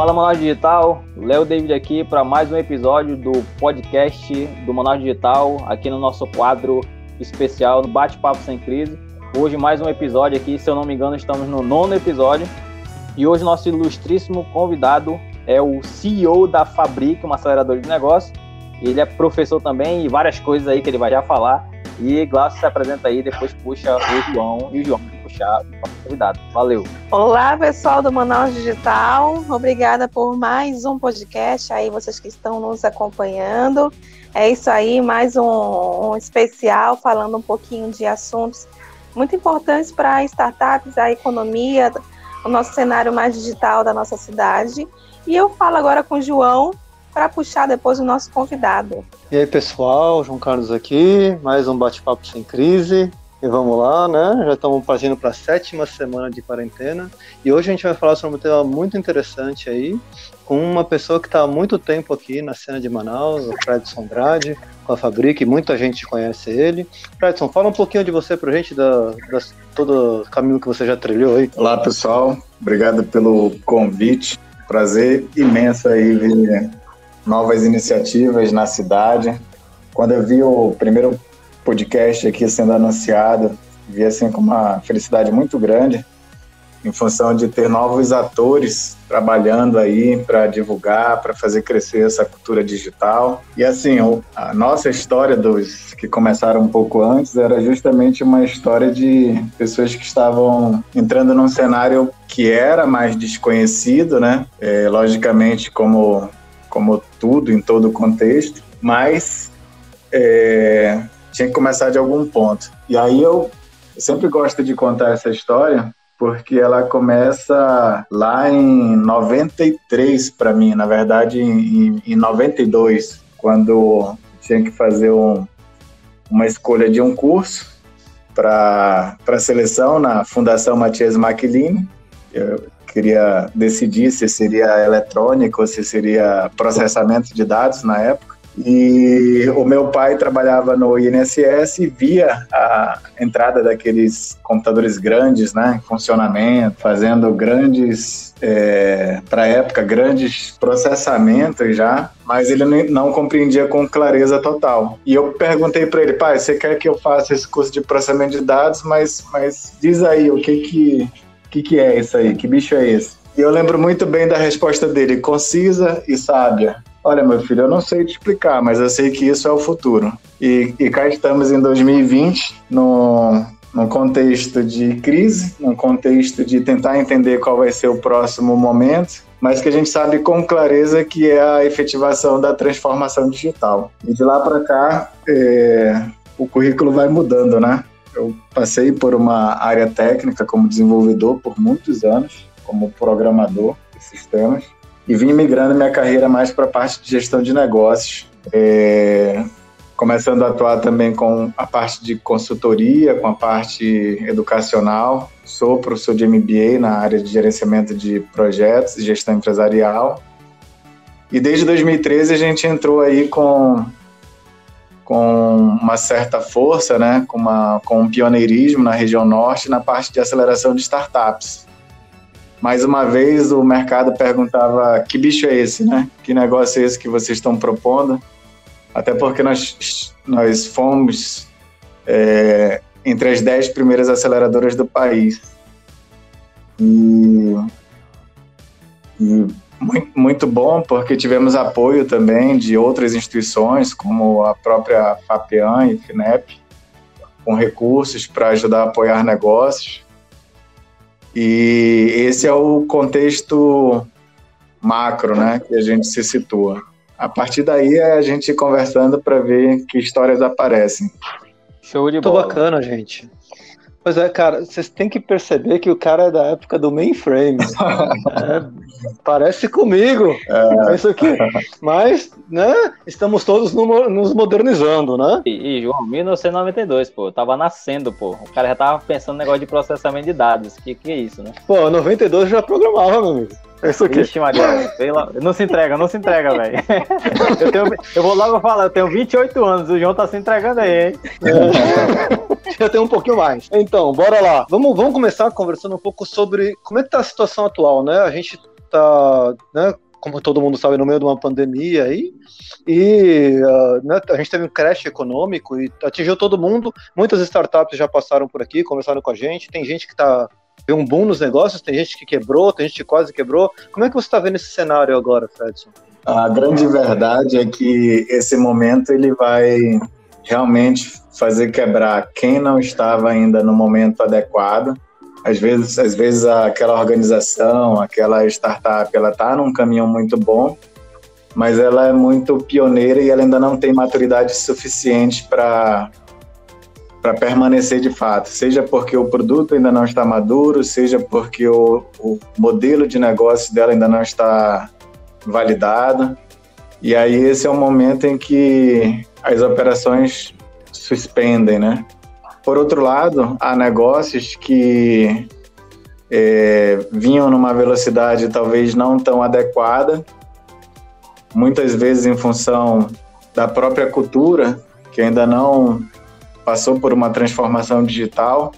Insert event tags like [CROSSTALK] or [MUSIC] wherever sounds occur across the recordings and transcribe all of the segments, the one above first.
Fala Manaus Digital, Léo David aqui para mais um episódio do podcast do Manaus Digital, aqui no nosso quadro especial no Bate-Papo Sem Crise. Hoje mais um episódio aqui, se eu não me engano, estamos no nono episódio. E hoje nosso ilustríssimo convidado é o CEO da Fabric, uma aceleradora de negócio. Ele é professor também e várias coisas aí que ele vai já falar. E Glaucio se apresenta aí, depois puxa o João e o João puxar o convidado. Valeu. Olá, pessoal do Manaus Digital. Obrigada por mais um podcast aí, vocês que estão nos acompanhando. É isso aí, mais um, um especial falando um pouquinho de assuntos muito importantes para startups, a economia, o nosso cenário mais digital da nossa cidade. E eu falo agora com o João, para puxar depois o nosso convidado. E aí, pessoal, João Carlos aqui, mais um bate-papo sem crise. E vamos lá, né? Já estamos partindo para a sétima semana de quarentena. E hoje a gente vai falar sobre um tema muito interessante aí, com uma pessoa que está há muito tempo aqui na cena de Manaus, o Fredson Andrade, com a Fabric, muita gente conhece ele. Fredson, fala um pouquinho de você para a gente, da, da, todo o caminho que você já trilhou aí. Olá, pessoal. Obrigado pelo convite. Prazer imenso aí ver novas iniciativas na cidade. Quando eu vi o primeiro podcast aqui sendo anunciado, vi assim com uma felicidade muito grande, em função de ter novos atores trabalhando aí para divulgar, para fazer crescer essa cultura digital. E assim, a nossa história dos que começaram um pouco antes era justamente uma história de pessoas que estavam entrando num cenário que era mais desconhecido, né? É, logicamente, como como tudo em todo contexto, mas é, tinha que começar de algum ponto. E aí eu sempre gosto de contar essa história porque ela começa lá em 93 para mim, na verdade em, em 92, quando tinha que fazer um, uma escolha de um curso para seleção na Fundação Matias Maquilini. Eu queria decidir se seria eletrônico se seria processamento de dados na época. E o meu pai trabalhava no INSS e via a entrada daqueles computadores grandes, né, em funcionamento, fazendo grandes, é, para época, grandes processamentos já, mas ele não compreendia com clareza total. E eu perguntei para ele, pai, você quer que eu faça esse curso de processamento de dados, mas, mas diz aí o que que que, que é isso aí? Que bicho é esse? E eu lembro muito bem da resposta dele, concisa e sábia. Olha, meu filho, eu não sei te explicar, mas eu sei que isso é o futuro. E, e cá estamos em 2020, no, num contexto de crise, num contexto de tentar entender qual vai ser o próximo momento, mas que a gente sabe com clareza que é a efetivação da transformação digital. E de lá para cá, é, o currículo vai mudando, né? Eu passei por uma área técnica como desenvolvedor por muitos anos, como programador de sistemas, e vim migrando minha carreira mais para a parte de gestão de negócios, é, começando a atuar também com a parte de consultoria, com a parte educacional. Sou professor de MBA na área de gerenciamento de projetos e gestão empresarial. E desde 2013 a gente entrou aí com com uma certa força, né, com, uma, com um pioneirismo na região norte na parte de aceleração de startups. Mais uma vez o mercado perguntava que bicho é esse, né? Que negócio é esse que vocês estão propondo? Até porque nós, nós fomos é, entre as dez primeiras aceleradoras do país. E, e muito bom, porque tivemos apoio também de outras instituições, como a própria FAPEAN e FINEP, com recursos para ajudar a apoiar negócios. E esse é o contexto macro né, que a gente se situa. A partir daí é a gente conversando para ver que histórias aparecem. Show de bola. Muito bacana, gente. Pois é, cara, vocês têm que perceber que o cara é da época do mainframe. [LAUGHS] é, parece comigo. É. Isso aqui. Mas, né, estamos todos no, nos modernizando, né? E, e, João, 1992, pô, eu tava nascendo, pô. O cara já tava pensando no negócio de processamento de dados. Que que é isso, né? Pô, 92 já programava, meu amigo. É isso aqui. Ixi, Maria, não se entrega, não se entrega, velho. [LAUGHS] Eu, eu vou logo falar, eu tenho 28 anos, o João tá se entregando aí, hein? É. [LAUGHS] Eu tenho um pouquinho mais. Então, bora lá. Vamos, vamos começar conversando um pouco sobre como é que tá a situação atual, né? A gente está, né, como todo mundo sabe, no meio de uma pandemia aí, e uh, né, a gente teve um crash econômico e atingiu todo mundo. Muitas startups já passaram por aqui, conversaram com a gente. Tem gente que está vê um boom nos negócios, tem gente que quebrou, tem gente que quase quebrou. Como é que você está vendo esse cenário agora, Fredson? A grande verdade é que esse momento ele vai realmente fazer quebrar quem não estava ainda no momento adequado. Às vezes, às vezes aquela organização, aquela startup, ela está num caminho muito bom, mas ela é muito pioneira e ela ainda não tem maturidade suficiente para para permanecer de fato, seja porque o produto ainda não está maduro, seja porque o, o modelo de negócio dela ainda não está validado. E aí esse é o momento em que as operações suspendem, né? Por outro lado, há negócios que é, vinham numa velocidade talvez não tão adequada, muitas vezes em função da própria cultura, que ainda não passou por uma transformação digital,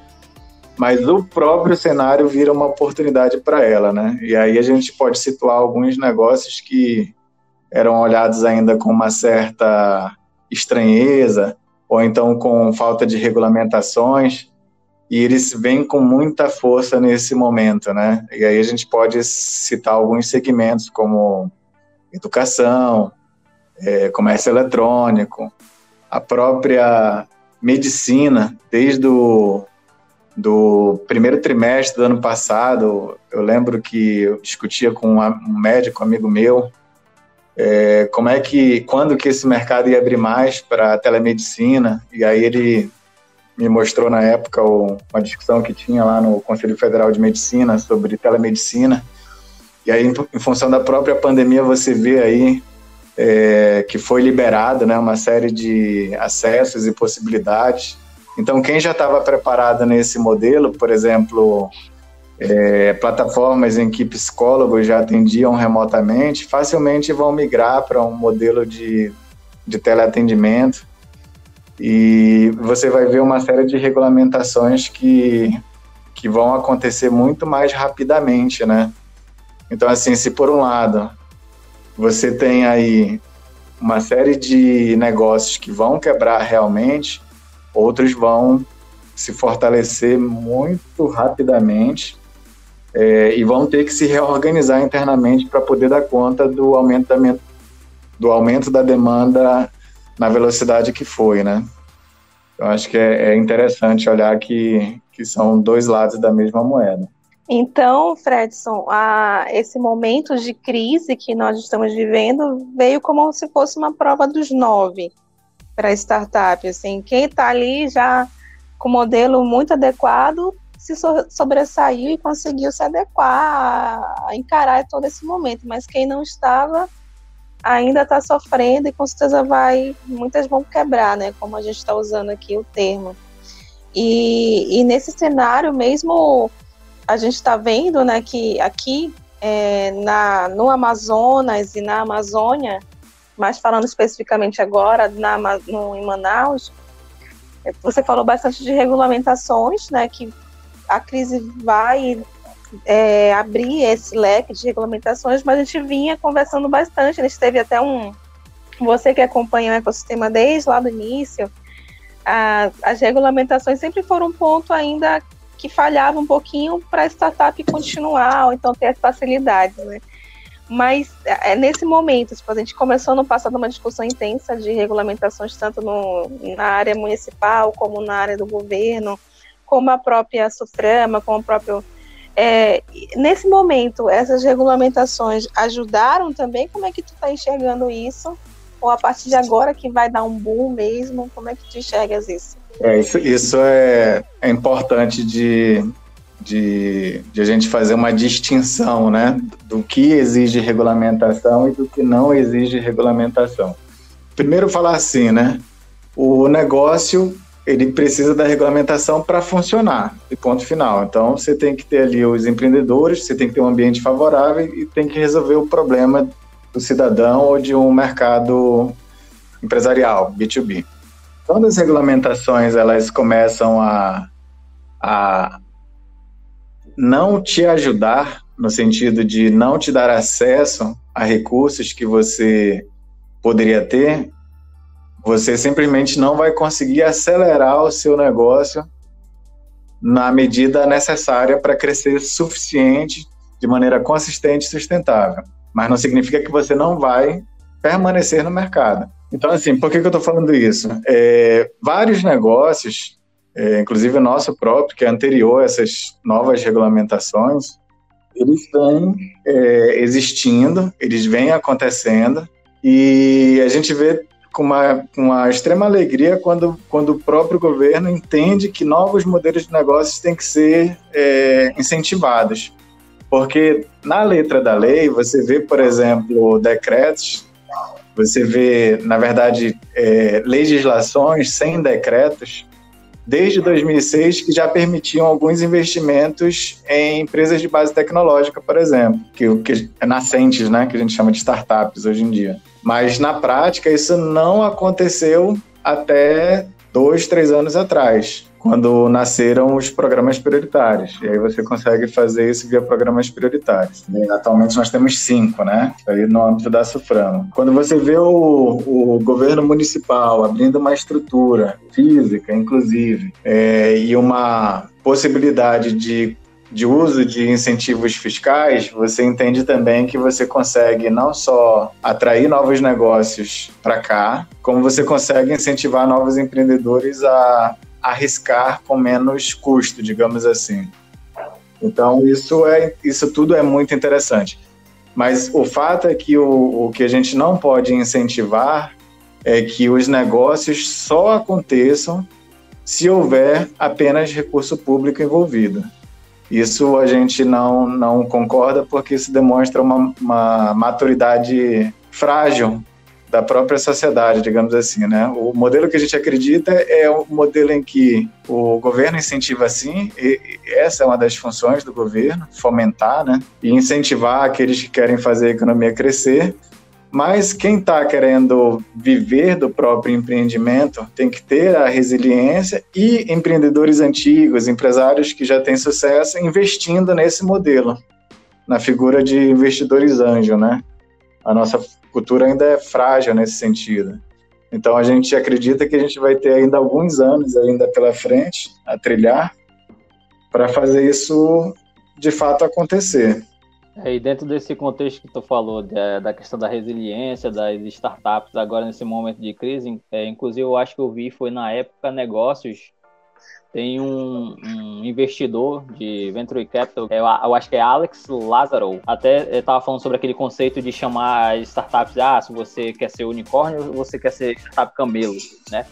mas o próprio cenário vira uma oportunidade para ela, né? E aí a gente pode situar alguns negócios que eram olhados ainda com uma certa estranheza, ou então com falta de regulamentações, e eles vêm com muita força nesse momento, né? E aí a gente pode citar alguns segmentos como educação, é, comércio eletrônico, a própria medicina, desde o do primeiro trimestre do ano passado, eu lembro que eu discutia com um médico amigo meu é, como é que, quando que esse mercado ia abrir mais para telemedicina, e aí ele me mostrou na época uma discussão que tinha lá no Conselho Federal de Medicina sobre telemedicina, e aí em, função da própria pandemia você vê aí é, que foi liberado né, uma série de acessos e possibilidades, então quem já estava preparado nesse modelo, por exemplo, é, plataformas em que psicólogos já atendiam remotamente, facilmente vão migrar para um modelo de, de teleatendimento e você vai ver uma série de regulamentações que, que vão acontecer muito mais rapidamente, né? Então, assim, se por um lado você tem aí uma série de negócios que vão quebrar realmente, outros vão se fortalecer muito rapidamente é, e vão ter que se reorganizar internamente para poder dar conta do aumento da, do aumento da demanda na velocidade que foi, né? Eu acho que é, é interessante olhar que, que são dois lados da mesma moeda. Então, Fredson, a, esse momento de crise que nós estamos vivendo veio como se fosse uma prova dos nove para startup. Assim, quem está ali já com modelo muito adequado se sobressaiu e conseguiu se adequar a encarar todo esse momento, mas quem não estava ainda está sofrendo e com certeza vai, muitas vão quebrar, né, como a gente está usando aqui o termo. E, e, nesse cenário mesmo, a gente está vendo, né, que aqui é, na, no Amazonas e na Amazônia, mas falando especificamente agora na, no, em Manaus, é, você falou bastante de regulamentações, né, que a crise vai é, abrir esse leque de regulamentações, mas a gente vinha conversando bastante. A gente teve até um. Você que acompanha o ecossistema desde lá do início, a, as regulamentações sempre foram um ponto ainda que falhava um pouquinho para a startup continuar, ou então ter as facilidades, né? Mas é, é nesse momento, tipo, a gente começou no passado uma discussão intensa de regulamentações, tanto no, na área municipal como na área do governo, como a própria Suframa, como o próprio. É, nesse momento, essas regulamentações ajudaram também? Como é que tu está enxergando isso? Ou a partir de agora que vai dar um boom mesmo? Como é que tu enxergas isso? É, isso, isso é, é importante de, de, de, a gente fazer uma distinção né, do que exige regulamentação e do que não exige regulamentação. Primeiro falar assim, né? O negócio ele precisa da regulamentação para funcionar, e ponto final. Então, você tem que ter ali os empreendedores, você tem que ter um ambiente favorável e tem que resolver o problema do cidadão ou de um mercado empresarial, B2B. Quando as regulamentações elas começam a, a não te ajudar, no sentido de não te dar acesso a recursos que você poderia ter, você simplesmente não vai conseguir acelerar o seu negócio na medida necessária para crescer suficiente de maneira consistente e sustentável. Mas não significa que você não vai permanecer no mercado. Então, assim, por que, que eu estou falando isso? É, vários negócios, é, inclusive o nosso próprio, que é anterior a essas novas regulamentações, eles vêm é, existindo, eles vêm acontecendo, e a gente vê com uma, uma extrema alegria quando, quando o próprio governo entende que novos modelos de negócios têm que ser é, incentivados. Porque na letra da lei, você vê, por exemplo, decretos, você vê, na verdade, é, legislações sem decretos, desde 2006, que já permitiam alguns investimentos em empresas de base tecnológica, por exemplo, que, que é nascentes, né, que a gente chama de startups hoje em dia. Mas na prática isso não aconteceu até dois, três anos atrás, quando nasceram os programas prioritários. E aí você consegue fazer isso via programas prioritários. E atualmente nós temos cinco, né? Aí no âmbito da Suframa. Quando você vê o, o governo municipal abrindo uma estrutura física, inclusive, é, e uma possibilidade de de uso de incentivos fiscais, você entende também que você consegue não só atrair novos negócios para cá, como você consegue incentivar novos empreendedores a arriscar com menos custo, digamos assim. Então isso é isso tudo é muito interessante. Mas o fato é que o, o que a gente não pode incentivar é que os negócios só aconteçam se houver apenas recurso público envolvido. Isso a gente não, não concorda porque isso demonstra uma, uma maturidade frágil da própria sociedade, digamos assim, né? O modelo que a gente acredita é o modelo em que o governo incentiva sim, e essa é uma das funções do governo, fomentar, né? E incentivar aqueles que querem fazer a economia crescer, mas quem está querendo viver do próprio empreendimento tem que ter a resiliência e empreendedores antigos, empresários que já têm sucesso, investindo nesse modelo, na figura de investidores anjo, né? A nossa cultura ainda é frágil nesse sentido. Então a gente acredita que a gente vai ter ainda alguns anos ainda pela frente a trilhar para fazer isso de fato acontecer. É, e dentro desse contexto que tu falou, da, da, questão da resiliência, das startups, agora nesse momento de crise, é, inclusive eu acho que eu vi, foi na época Negócios, tem um, um investidor de Venture Capital, eu, eu, acho que é Alex Lazaro, até estava falando sobre aquele conceito de chamar as startups, ah, se você quer ser unicórnio você quer ser startup camelo, né?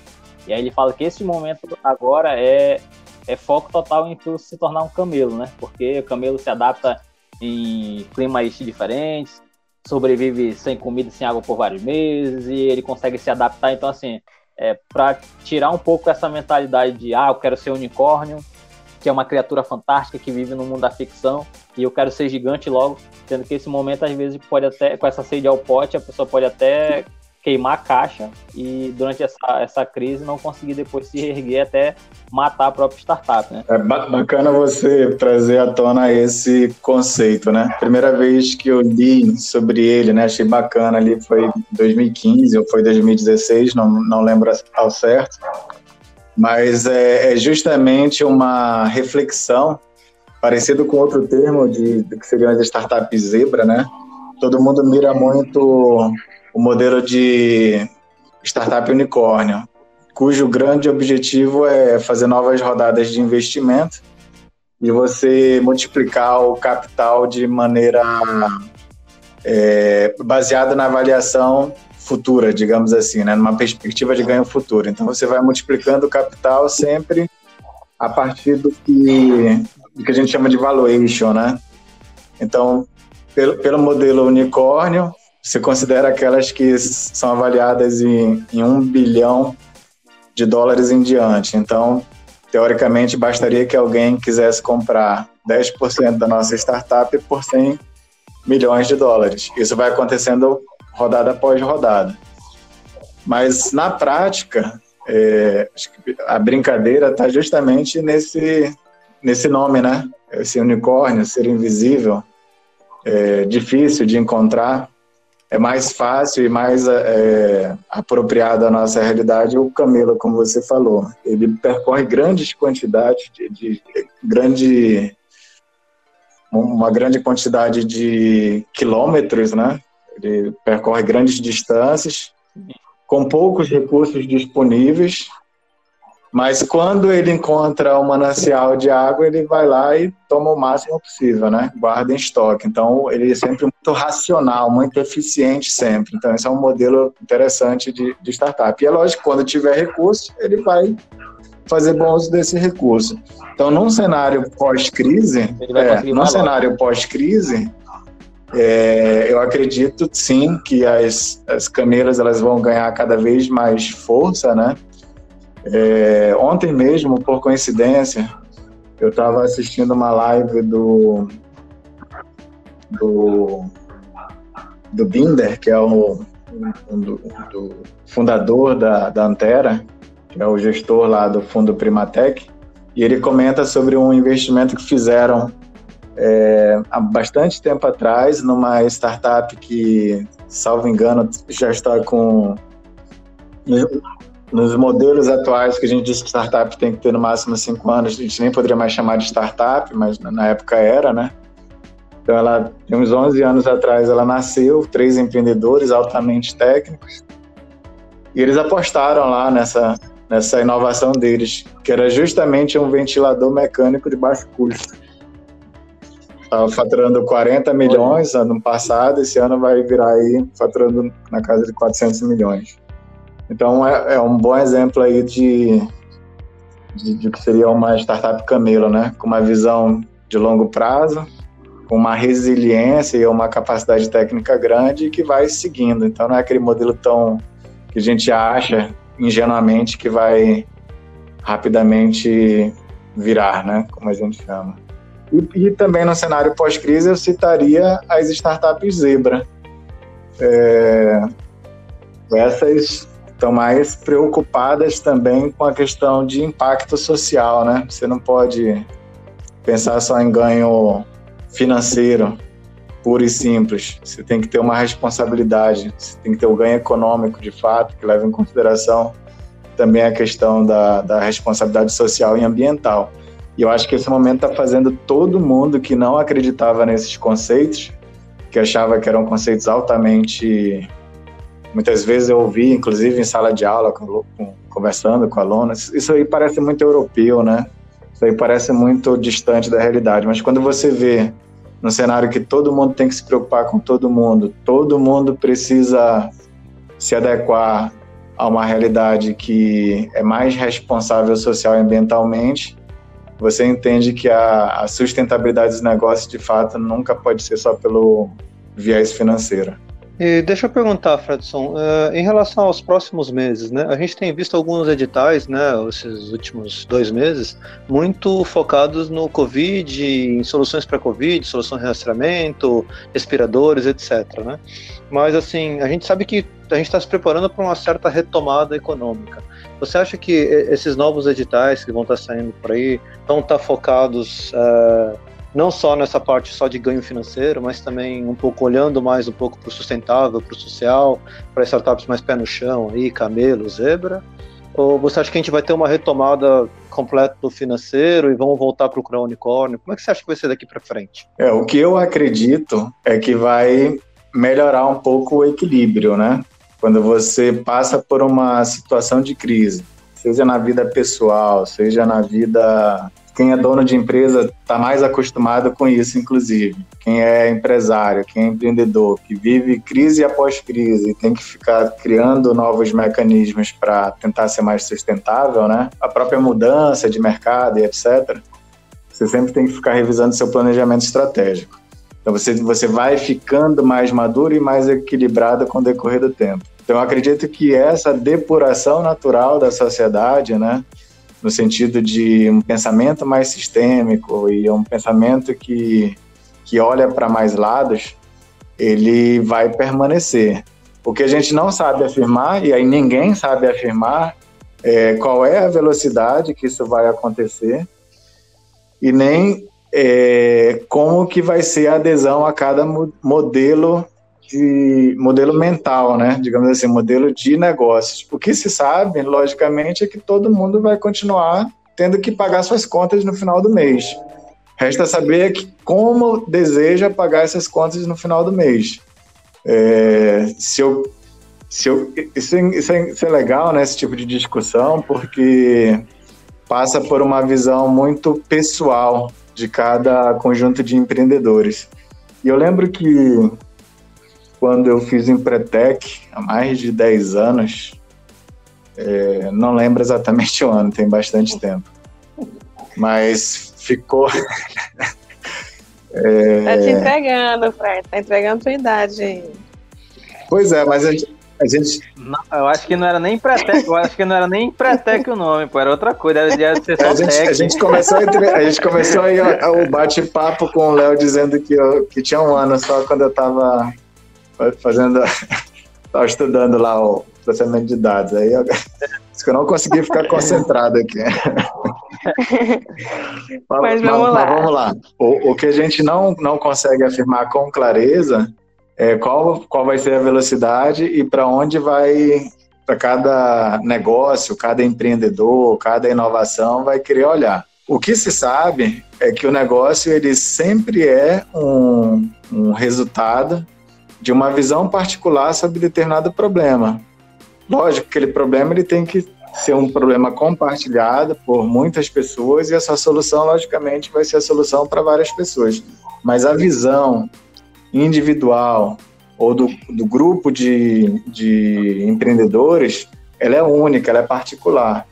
E aí ele fala que esse momento agora é, é foco total em tu se tornar um camelo, né? Porque o camelo se adapta em climas diferentes, sobrevive sem comida, sem água por vários meses e ele consegue se adaptar. Então, assim, é, para tirar um pouco essa mentalidade de, ah, eu quero ser unicórnio, que é uma criatura fantástica que vive no mundo da ficção e eu quero ser gigante logo, sendo que esse momento às vezes pode até, com essa sede ao pote, a pessoa pode até queimar a caixa e durante essa, essa crise não conseguir depois se erguer até matar a própria startup, né? É bacana você trazer à tona esse conceito, né? Primeira vez que eu li sobre ele, né? Achei bacana ali, foi 2015 ou foi 2016, não, não lembro ao certo. Mas é, é justamente uma reflexão parecido com outro termo de, de que seriam as startups zebra, né? Todo mundo mira muito o modelo de startup unicórnio, cujo grande objetivo é fazer novas rodadas de investimento e você multiplicar o capital de maneira é, baseada na avaliação futura, digamos assim, né, numa perspectiva de ganho futuro. Então você vai multiplicando o capital sempre a partir do que, do que a gente chama de valuation, né? Então, pelo, pelo modelo unicórnio, você considera aquelas que são avaliadas em, em um bilhão de dólares em diante. Então, teoricamente, bastaria que alguém quisesse comprar 10% da nossa startup por 100 milhões de dólares. Isso vai acontecendo rodada após rodada. Mas, na prática, é, a brincadeira está justamente nesse, nesse nome, né? Esse unicórnio, ser invisível, é difícil de encontrar, é mais fácil e mais é, apropriado à nossa realidade o camelo, como você falou. Ele percorre grandes quantidades de, de grande uma grande quantidade de quilômetros, né? Ele percorre grandes distâncias com poucos recursos disponíveis mas quando ele encontra um manancial de água, ele vai lá e toma o máximo possível, né? Guarda em estoque. Então, ele é sempre muito racional, muito eficiente sempre. Então, esse é um modelo interessante de, de startup. E é lógico, quando tiver recurso, ele vai fazer bom uso desse recurso. Então, num cenário pós-crise, é, num cenário pós-crise, é, eu acredito sim que as, as camelas elas vão ganhar cada vez mais força, né? É, ontem mesmo, por coincidência, eu estava assistindo uma live do, do, do Binder, que é o um, do, do, fundador da, da Antera, que é o gestor lá do fundo Primatec, e ele comenta sobre um investimento que fizeram é, há bastante tempo atrás numa startup que, salvo engano, já está com nos modelos atuais que a gente diz que startup tem que ter no máximo cinco anos, a gente nem poderia mais chamar de startup, mas na época era, né? Então ela uns 11 anos atrás ela nasceu, três empreendedores altamente técnicos, e eles apostaram lá nessa nessa inovação deles, que era justamente um ventilador mecânico de baixo custo. Estava faturando 40 milhões ano passado, esse ano vai virar aí faturando na casa de 400 milhões. Então é, é um bom exemplo aí de, de, de, que seria uma startup camelo, né? Com uma visão de longo prazo, com uma resiliência e uma capacidade técnica grande que vai seguindo. Então não é aquele modelo tão que a gente acha ingenuamente que vai rapidamente virar, né? Como a gente chama. E, e também no cenário pós-crise eu citaria as startups zebra. É, essas estão mais preocupadas também com a questão de impacto social, né? Você não pode pensar só em ganho financeiro, puro e simples. Você tem que ter uma responsabilidade, você tem que ter o ganho econômico de fato, que leva em consideração também a questão da, da responsabilidade social e ambiental. E eu acho que esse momento está fazendo todo mundo que não acreditava nesses conceitos, que achava que eram conceitos altamente Muitas vezes eu ouvi, inclusive em sala de aula, com, com, conversando com alunos, isso aí parece muito europeu, né? Isso aí parece muito distante da realidade. Mas quando você vê no cenário que todo mundo tem que se preocupar com todo mundo, todo mundo precisa se adequar a uma realidade que é mais responsável social e ambientalmente, você entende que a, a sustentabilidade dos negócios, de fato, nunca pode ser só pelo viés financeiro. E deixa eu perguntar, Fredson, uh, em relação aos próximos meses, né? A gente tem visto alguns editais, né, esses últimos dois meses, muito focados no Covid, em soluções para Covid, solução de rastreamento, respiradores, etc. Né? Mas assim, a gente sabe que a gente está se preparando para uma certa retomada econômica. Você acha que esses novos editais que vão estar tá saindo por aí vão estar tá focados uh, não só nessa parte só de ganho financeiro, mas também um pouco olhando mais um pouco para o sustentável, para o social, para startups mais pé no chão, aí, camelo, zebra? Ou você acha que a gente vai ter uma retomada completa do financeiro e vamos voltar a procurar unicórnio? Como é que você acha que vai ser daqui para frente? É, o que eu acredito é que vai melhorar um pouco o equilíbrio, né? Quando você passa por uma situação de crise, seja na vida pessoal, seja na vida quem é dono de empresa está mais acostumado com isso, inclusive. Quem é empresário, quem é empreendedor, que vive crise após crise, tem que ficar criando novos mecanismos para tentar ser mais sustentável, né? A própria mudança de mercado e etc. Você sempre tem que ficar revisando seu planejamento estratégico. Então você, você vai ficando mais maduro e mais equilibrado com o decorrer do tempo. Então eu acredito que essa depuração natural da sociedade, né? No sentido de um pensamento mais sistêmico e um pensamento que, que olha para mais lados, ele vai permanecer. O que a gente não sabe afirmar, e aí ninguém sabe afirmar, é qual é a velocidade que isso vai acontecer e nem é, como que vai ser a adesão a cada modelo de modelo mental, né? Digamos assim, modelo de negócios. O que se sabe, logicamente, é que todo mundo vai continuar tendo que pagar suas contas no final do mês. Resta saber que como deseja pagar essas contas no final do mês. É, se eu, se eu, isso, isso, é, isso é legal, né? Esse tipo de discussão, porque passa por uma visão muito pessoal de cada conjunto de empreendedores. E eu lembro que quando eu fiz o Empretec, há mais de 10 anos, é, não lembro exatamente [LAUGHS] o ano, tem bastante tempo, mas ficou... é... [LAUGHS] Tá te entregando, Fred, tá entregando a tua idade. Pois é, mas a gente, a gente... Não, eu acho que não era nem Pretec, eu acho que não era nem Pretec o nome, pô, era outra coisa, era ser só a gente, a gente começou a, a gente começou aí o bate-papo com o Léo dizendo que, eu, que tinha um ano só quando eu tava fazendo, [LAUGHS] tava estudando lá o processamento de dados, aí eu, [LAUGHS] eu não consegui ficar concentrado aqui. [LAUGHS] mas, vamos mas, lá. Mas vamos lá. O, o que a gente não, não consegue afirmar com clareza é, qual, qual vai ser a velocidade e para onde vai para cada negócio, cada empreendedor, cada inovação vai querer olhar. O que se sabe é que o negócio ele sempre é um, um resultado de uma visão particular sobre determinado problema. Lógico que aquele problema ele tem que ser um problema compartilhado por muitas pessoas e essa solução, logicamente, vai ser a solução para várias pessoas. Mas a visão individual ou do, do grupo de, de empreendedores, ela é única, ela é particular.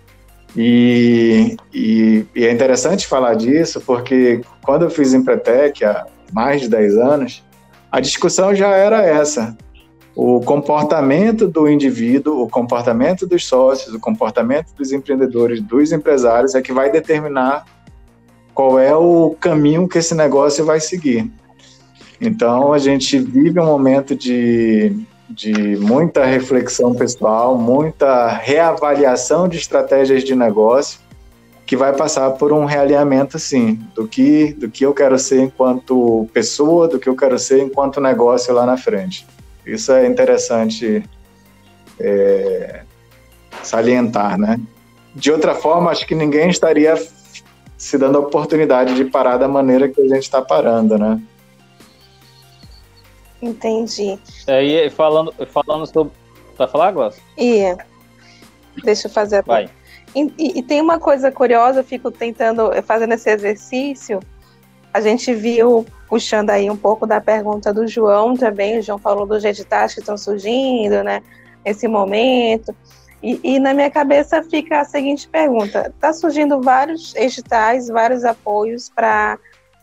E, e, e, é interessante falar disso porque quando eu fiz Empretec há mais de 10 anos, a discussão já era essa. O comportamento do indivíduo, o comportamento dos sócios, o comportamento dos empreendedores, dos empresários é que vai determinar qual é o caminho que esse negócio vai seguir. Então, a gente vive um momento de, de muita reflexão pessoal, muita reavaliação de estratégias de negócio, que vai passar por um realinhamento, sim, do que, do que eu quero ser enquanto pessoa, do que eu quero ser enquanto negócio lá na frente. Isso é interessante é, salientar, né? De outra forma, acho que ninguém estaria se dando a oportunidade de parar da maneira que a gente está parando, né? Entendi. É, e falando, falando sobre. Vai falar, Glaucio? Ia. Deixa eu fazer a Vai. E, e, tem uma coisa curiosa, eu fico tentando, fazendo esse exercício. A gente viu, puxando aí um pouco da pergunta do João também, o João falou dos editais que estão surgindo, né, nesse momento. E, e na minha cabeça fica a seguinte pergunta: está surgindo vários editais, vários apoios para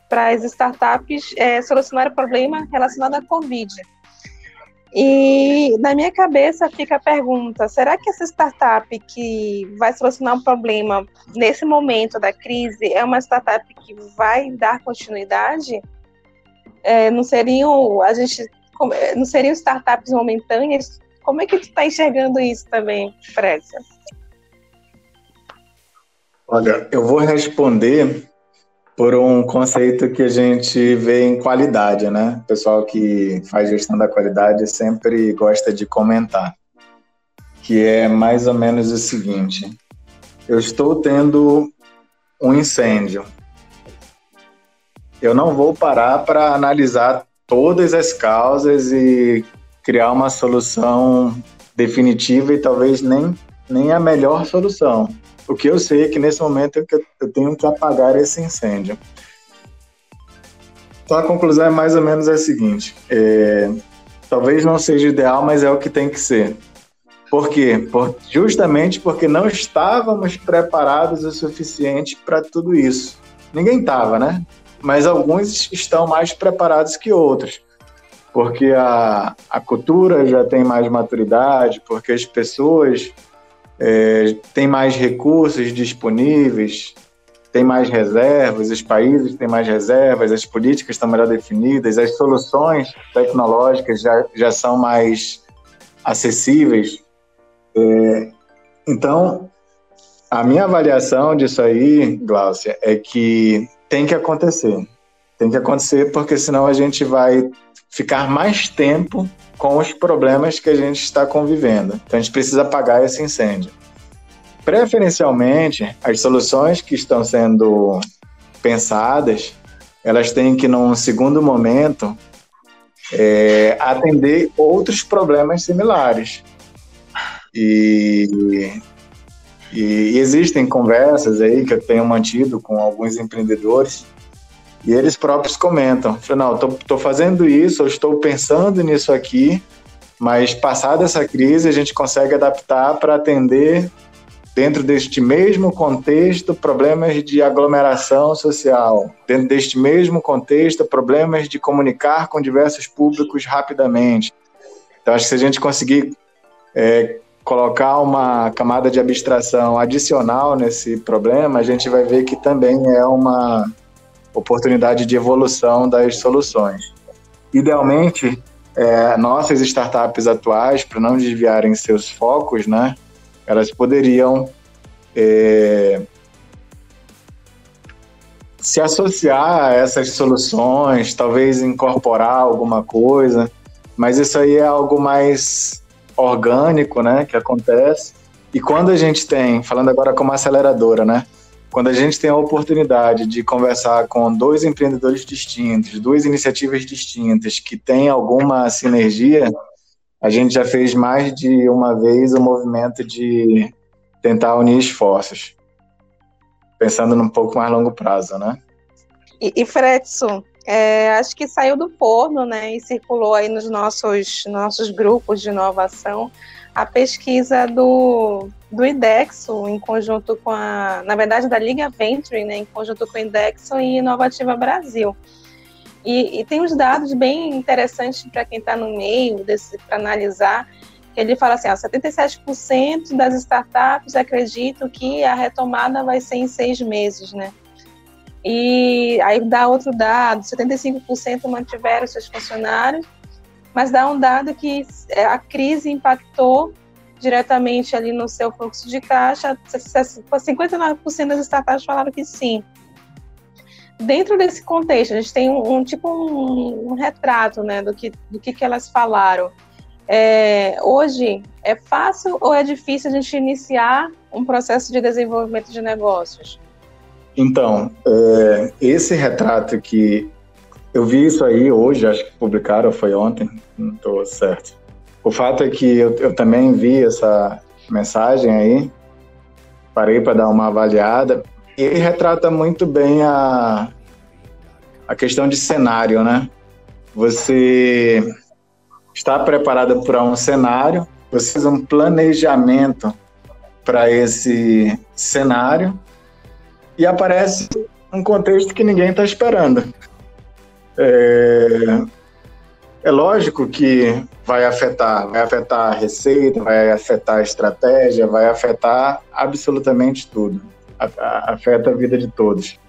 para as startups é, solucionar o problema relacionado à Covid. E na minha cabeça fica a pergunta: será que essa startup que vai solucionar um problema nesse momento da crise é uma startup que vai dar continuidade? É, não seriam a gente não seriam startups momentâneas? Como é que tu está enxergando isso também, Précia? Olha, eu vou responder por um conceito que a gente vê em qualidade, né? O pessoal que faz gestão da qualidade sempre gosta de comentar, que é mais ou menos o seguinte: eu estou tendo um incêndio. Eu não vou parar para analisar todas as causas e criar uma solução definitiva e talvez nem, nem a melhor solução. O que eu sei é que nesse momento eu tenho que apagar esse incêndio. Então a conclusão é mais ou menos a seguinte: é, talvez não seja ideal, mas é o que tem que ser. Por quê? Por, justamente porque não estávamos preparados o suficiente para tudo isso. Ninguém estava, né? Mas alguns estão mais preparados que outros. Porque a, a cultura já tem mais maturidade, porque as pessoas é, tem mais recursos disponíveis, tem mais reservas, os países têm mais reservas, as políticas estão melhor definidas, as soluções tecnológicas já, já são mais acessíveis. É, então, a minha avaliação disso aí, Gláucia, é que tem que acontecer. Tem que acontecer porque senão a gente vai ficar mais tempo com os problemas que a gente está convivendo. Então a gente precisa apagar esse incêndio. Preferencialmente, as soluções que estão sendo pensadas, elas têm que, num segundo momento, é, atender outros problemas similares. E, e, existem conversas aí que eu tenho mantido com alguns empreendedores e eles próprios comentam, não, estou fazendo isso, eu estou pensando nisso aqui, mas passada essa crise a gente consegue adaptar para atender dentro deste mesmo contexto, problemas de aglomeração social, dentro deste mesmo contexto, problemas de comunicar com diversos públicos rapidamente. Então, acho que se a gente conseguir é, colocar uma camada de abstração adicional nesse problema, a gente vai ver que também é uma oportunidade de evolução das soluções. Idealmente, é, nossas startups atuais, para não desviarem seus focos, né, elas poderiam é, se associar a essas soluções, talvez incorporar alguma coisa, mas isso aí é algo mais orgânico, né, que acontece. E quando a gente tem, falando agora como aceleradora, né, quando a gente tem a oportunidade de conversar com dois empreendedores distintos, duas iniciativas distintas que têm alguma sinergia, a gente já fez mais de uma vez o movimento de tentar unir esforços, pensando num pouco mais longo prazo, né? E, e Fredson, é, acho que saiu do forno, né, e circulou aí nos nossos, nossos grupos de inovação a pesquisa do, do IDEXO, em conjunto com a, na verdade, da Liga Venture, né, em conjunto com o IDEXO e Inovativa Brasil. E, e tem uns dados bem interessantes para quem está no meio para analisar. Ele fala assim: ó, 77% das startups acreditam que a retomada vai ser em seis meses, né? E aí dá outro dado: 75% mantiveram seus funcionários, mas dá um dado que é, a crise impactou diretamente ali no seu fluxo de caixa. 59% das startups falaram que sim dentro desse contexto, a gente tem um, um tipo um, um, retrato, né, do que do que, que elas falaram. É, hoje é fácil ou é difícil a gente iniciar um processo de desenvolvimento de negócios? Então, é, esse retrato que eu vi isso aí hoje, acho que publicaram, foi ontem, não estou certo. O fato é que eu, eu também vi essa mensagem aí, parei para dar uma avaliada e ele retrata muito bem a, a questão de cenário, né? Você está preparado para um cenário, você faz um planejamento para esse cenário e aparece um contexto que ninguém está esperando. É, é lógico que vai afetar, vai afetar a receita, vai afetar a estratégia, vai afetar absolutamente tudo afeta a vida de todos.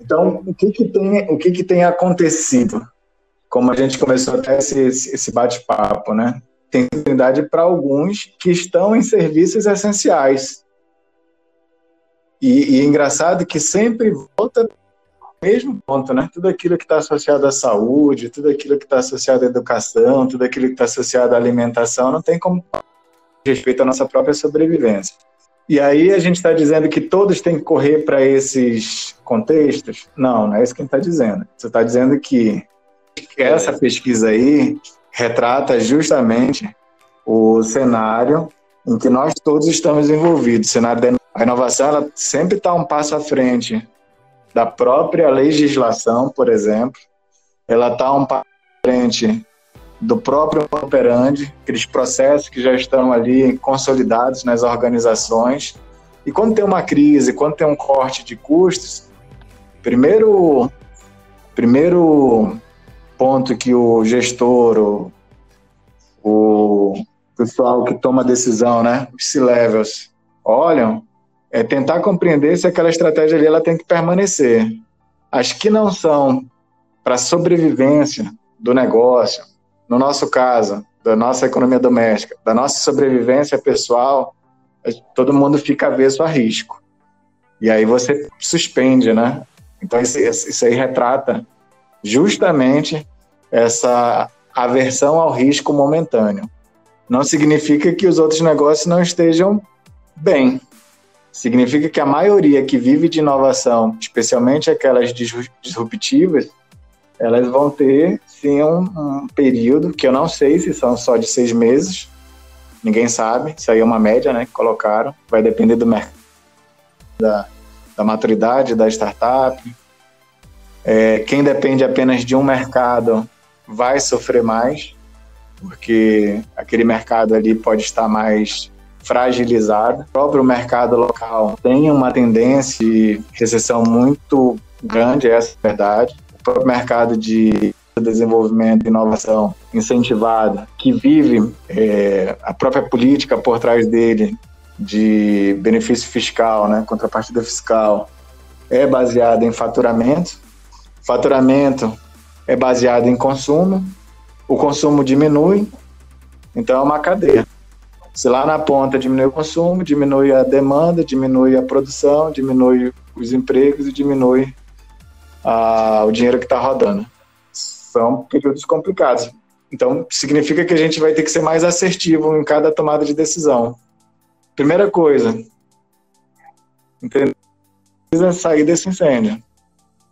Então, o que que tem, o que que tem acontecido? Como a gente começou até esse, esse bate-papo, né? Tem oportunidade para alguns que estão em serviços essenciais. E, e é engraçado que sempre volta mesmo ponto, né? Tudo aquilo que está associado à saúde, tudo aquilo que está associado à educação, tudo aquilo que está associado à alimentação, não tem como respeito à nossa própria sobrevivência. E aí a gente está dizendo que todos têm que correr para esses contextos? Não, não é isso que a gente está dizendo. Você está dizendo que essa pesquisa aí retrata justamente o cenário em que nós todos estamos envolvidos. O cenário da a inovação ela sempre está um passo à frente da própria legislação, por exemplo. Ela está um passo frente do próprio operandi, aqueles processos que já estão ali consolidados nas organizações. E quando tem uma crise, quando tem um corte de custos, primeiro, primeiro ponto que o gestor, o, o pessoal que toma decisão, né, os C-levels, olham, é tentar compreender se aquela estratégia ali ela tem que permanecer. As que não são para sobrevivência do negócio, no nosso caso, da nossa economia doméstica, da nossa sobrevivência pessoal, todo mundo fica avesso a risco. E aí você suspende, né? Então isso aí retrata justamente essa aversão ao risco momentâneo. Não significa que os outros negócios não estejam bem. Significa que a maioria que vive de inovação, especialmente aquelas disruptivas, elas vão ter sim um, um período que eu não sei se são só de seis meses, ninguém sabe, isso aí é uma média, né, que colocaram, vai depender do mercado, da, da maturidade da startup. É, quem depende apenas de um mercado vai sofrer mais, porque aquele mercado ali pode estar mais fragilizado. O próprio mercado local tem uma tendência de recessão muito grande, essa é a verdade. O próprio mercado de desenvolvimento e inovação incentivada, que vive é, a própria política por trás dele de benefício fiscal, né, contrapartida fiscal, é baseada em faturamento. Faturamento é baseado em consumo. O consumo diminui, então é uma cadeia. Se lá na ponta diminui o consumo, diminui a demanda, diminui a produção, diminui os empregos e diminui a, o dinheiro que está rodando. São períodos complicados. Então, significa que a gente vai ter que ser mais assertivo em cada tomada de decisão. Primeira coisa, precisa sair desse incêndio.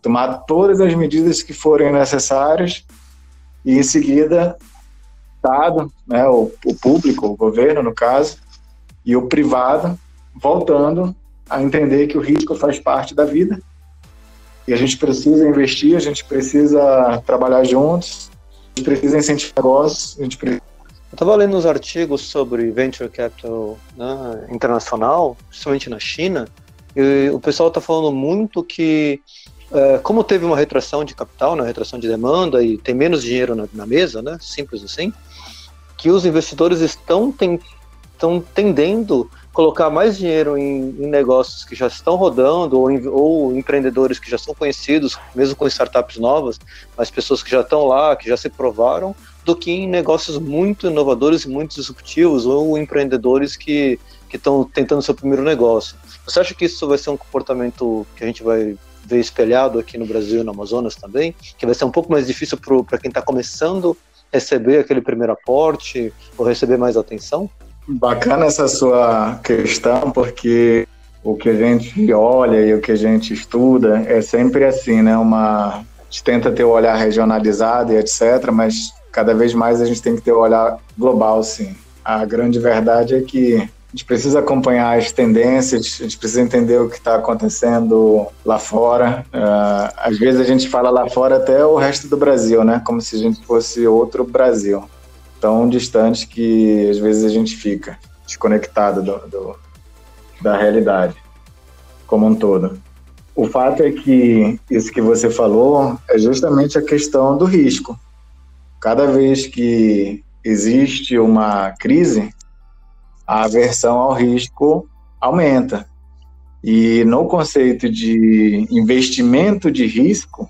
Tomar todas as medidas que forem necessárias e, em seguida, Estado, né, o, o público, o governo, no caso, e o privado, voltando a entender que o risco faz parte da vida. E a gente precisa investir, a gente precisa trabalhar juntos, a gente precisa incentivar negócios, a gente precisa eu estava lendo uns artigos sobre venture capital né, internacional, principalmente na China, e o pessoal está falando muito que, é, como teve uma retração de capital, uma né, retração de demanda e tem menos dinheiro na, na mesa, né, simples assim, que os investidores estão, ten, estão tendendo colocar mais dinheiro em, em, negócios que já estão rodando ou, em, ou empreendedores que já são conhecidos, mesmo com startups novas, mas pessoas que já estão lá, que já se provaram, do que em negócios muito inovadores e muito disruptivos ou empreendedores que estão tentando seu primeiro negócio. Você acha que isso vai ser um comportamento que a gente vai ver espelhado aqui no Brasil e no Amazonas também? Que vai ser um pouco mais difícil para quem está começando receber aquele primeiro aporte ou receber mais atenção? Bacana essa sua questão, porque o que a gente olha e o que a gente estuda é sempre assim, né? Uma, a gente tenta ter o olhar regionalizado e etc., mas cada vez mais a gente tem que ter o olhar global, sim. A grande verdade é que gente precisa acompanhar as tendências, a gente precisa entender o que está acontecendo lá fora. Uh, às vezes a gente fala lá fora até o resto do Brasil, né? Como se a gente fosse outro Brasil, tão distante que às vezes a gente fica desconectado do, do, da realidade como um todo. O fato é que isso que você falou é justamente a questão do risco. Cada vez que existe uma crise, a aversão ao risco aumenta. E no conceito de investimento de risco,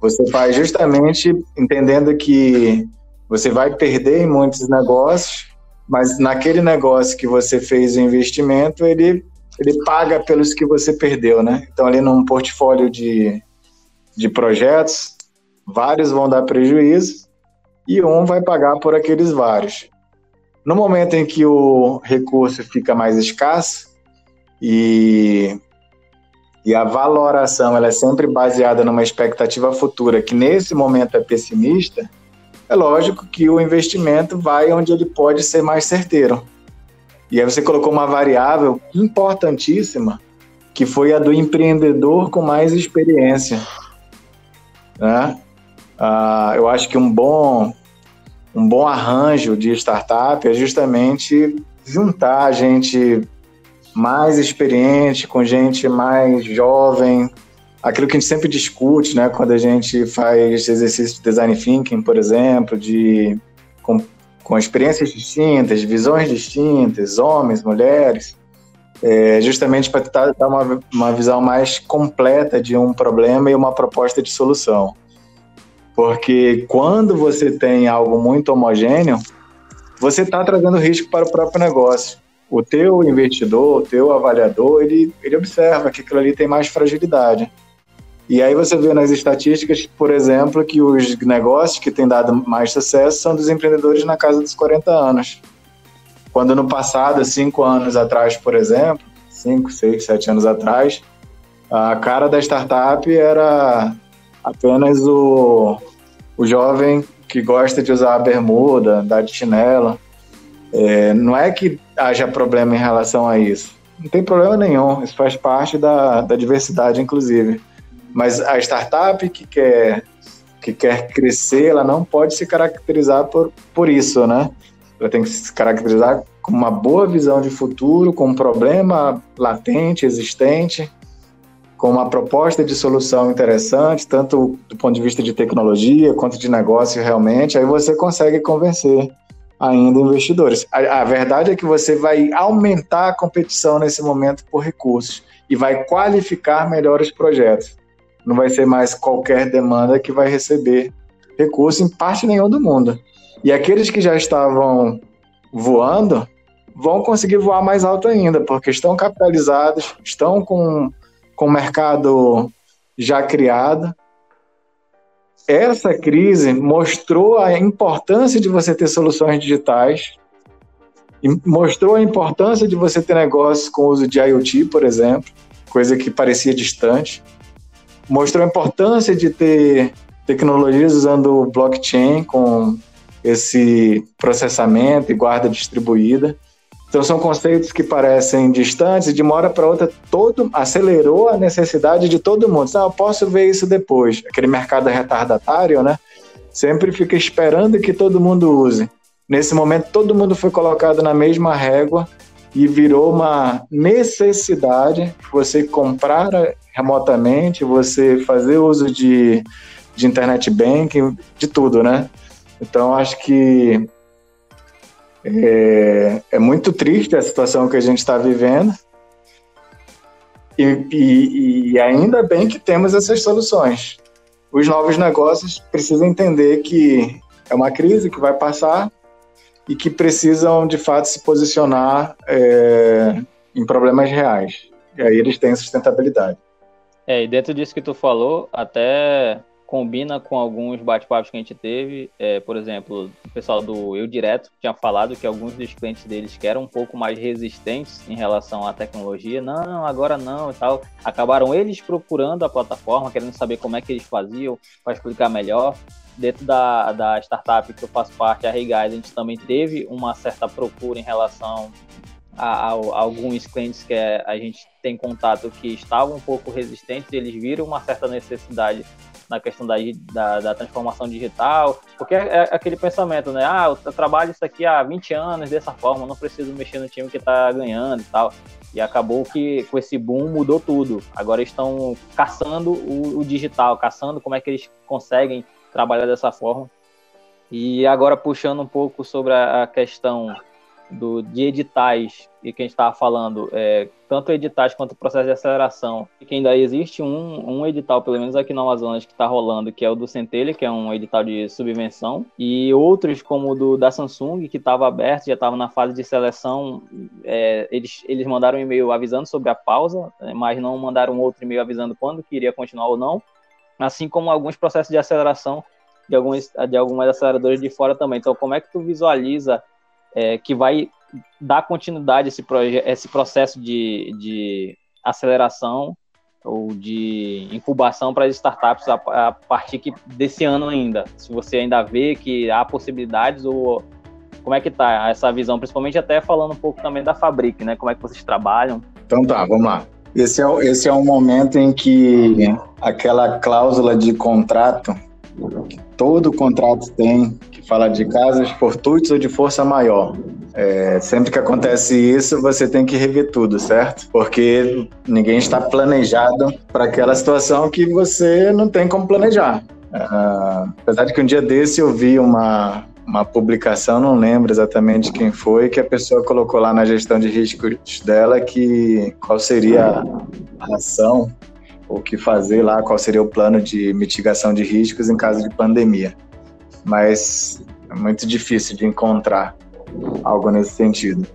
você faz justamente entendendo que você vai perder em muitos negócios, mas naquele negócio que você fez o investimento, ele, ele paga pelos que você perdeu, né? Então, ali num portfólio de, de projetos, vários vão dar prejuízo, e um vai pagar por aqueles vários. No momento em que o recurso fica mais escasso e, e a valoração ela é sempre baseada numa expectativa futura que nesse momento é pessimista, é lógico que o investimento vai onde ele pode ser mais certeiro. E aí você colocou uma variável importantíssima, que foi a do empreendedor com mais experiência. Né? Uh, eu acho que um bom, um bom arranjo de startup é justamente juntar gente mais experiente com gente mais jovem, aquilo que a gente sempre discute, né, quando a gente faz exercício de design thinking, por exemplo, de com, com experiências distintas, visões distintas, homens, mulheres, é, justamente para tentar dar uma, uma visão mais completa de um problema e uma proposta de solução. Porque quando você tem algo muito homogêneo, você está trazendo risco para o próprio negócio. o teu investidor, o teu avaliador, ele, ele observa que aquilo ali tem mais fragilidade. E aí você vê nas estatísticas, por exemplo, que os negócios que têm dado mais sucesso são dos empreendedores na casa dos 40 anos. Quando no passado, cinco anos atrás, por exemplo, cinco, seis, sete anos atrás, a cara da startup era apenas o, o jovem que gosta de usar a bermuda, andar de chinelo. É, não é que haja problema em relação a isso. Não tem problema nenhum, isso faz parte da, da diversidade, inclusive. Mas a startup que quer, que quer crescer, ela não pode se caracterizar por, por isso, né? Ela tem que se caracterizar com uma boa visão de futuro, com um problema latente, existente, com uma proposta de solução interessante, tanto do ponto de vista de tecnologia quanto de negócio realmente, aí você consegue convencer ainda investidores. A, a, verdade é que você vai aumentar a competição nesse momento por recursos e vai qualificar melhores projetos. Não vai ser mais qualquer demanda que vai receber recurso em parte nenhuma do mundo. E aqueles que já estavam voando vão conseguir voar mais alto ainda, porque estão capitalizados, estão com, com o mercado já criado essa crise mostrou a importância de você ter soluções digitais, mostrou a importância de você ter negócios com o uso de IoT, por exemplo, coisa que parecia distante, mostrou a importância de ter tecnologias usando blockchain com esse processamento e guarda distribuída. Então são conceitos que parecem distantes e de uma hora para outra todo acelerou a necessidade de todo mundo. Não, eu posso ver isso depois. Aquele mercado retardatário, né? Sempre fica esperando que todo mundo use. Nesse momento todo mundo foi colocado na mesma régua e virou uma necessidade você comprar remotamente, você fazer uso de, de internet banking, de tudo, né? Então acho que é, é muito triste a situação que a gente está vivendo. E, e, e, ainda bem que temos essas soluções. Os novos negócios precisam entender que é uma crise que vai passar e que precisam, de fato, se posicionar é, em problemas reais. E aí eles têm sustentabilidade. É, e dentro disso que tu falou, até combina com alguns bate-papos que a gente teve. É, por exemplo, o pessoal do Eu Direto tinha falado que alguns dos clientes deles que eram um pouco mais resistentes em relação à tecnologia, não, agora não e tal, acabaram eles procurando a plataforma, querendo saber como é que eles faziam, para explicar melhor. Dentro da, da startup que eu faço parte, a Hey Guys, a gente também teve uma certa procura em relação a, a, a, alguns clientes que a gente tem contato que estavam um pouco resistentes, eles viram uma certa necessidade na questão da, da, da, transformação digital, porque é, é aquele pensamento, né? Ah, eu trabalho isso aqui há 20 anos dessa forma, não preciso mexer no time que está ganhando e tal. E acabou que com esse boom mudou tudo. Agora estão caçando o, o digital, caçando como é que eles conseguem trabalhar dessa forma. E agora puxando um pouco sobre a questão do, de editais e que a gente estava falando, é, tanto editais quanto processo de aceleração, e que ainda existe um, um edital, pelo menos aqui no Amazonas, que está rolando, que é o do Centelha, que é um edital de subvenção, e outros, como o do, da Samsung, que estava aberto, já estava na fase de seleção, é, eles, eles mandaram um e-mail avisando sobre a pausa, é, mas não mandaram outro e-mail avisando quando que iria continuar ou não, assim como alguns processos de aceleração de, alguns, de algumas aceleradoras de fora também. Então, como é que tu visualiza é, que vai dar continuidade a esse, esse processo de, de aceleração ou de incubação para as startups a, a partir que, desse ano ainda? Se você ainda vê que há possibilidades ou como é que está essa visão, principalmente até falando um pouco também da Fabric, né? Como é que vocês trabalham? Então tá, vamos lá. Esse é, esse é um momento em que aquela cláusula de contrato, que todo contrato tem, fala de casas fortuitos ou de força maior. É, sempre que acontece isso, você tem que rever tudo, certo? Porque ninguém está planejado para aquela situação que você não tem como planejar. Uh, apesar de que um dia desse eu vi uma, uma publicação, não lembro exatamente quem foi, que a pessoa colocou lá na gestão de riscos dela que qual seria a ação, o que fazer lá, qual seria o plano de mitigação de riscos em caso de pandemia mas é muito difícil de encontrar algo nesse sentido.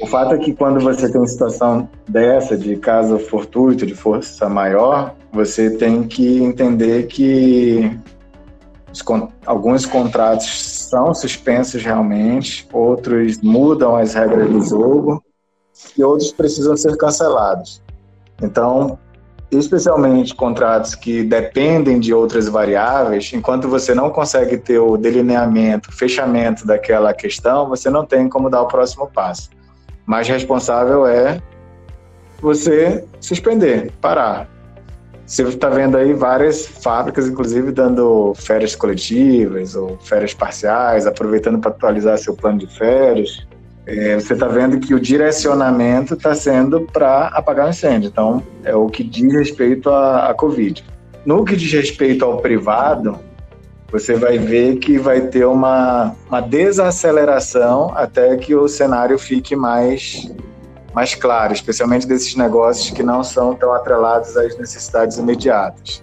O fato é que quando você tem uma situação dessa, de caso fortuito, de força maior, você tem que entender que alguns contratos são suspensos realmente, outros mudam as regras do jogo e outros precisam ser cancelados. Então, especialmente contratos que dependem de outras variáveis, enquanto você não consegue ter o delineamento, fechamento daquela questão, você não tem como dar o próximo passo. Mais responsável é você suspender, parar. Você está vendo aí várias fábricas, inclusive, dando férias coletivas ou férias parciais, aproveitando para atualizar seu plano de férias. É, você está vendo que o direcionamento está sendo para apagar o incêndio. Então, é o que diz respeito à, à Covid. No que diz respeito ao privado, você vai ver que vai ter uma, uma desaceleração até que o cenário fique mais, mais claro, especialmente desses negócios que não são tão atrelados às necessidades imediatas.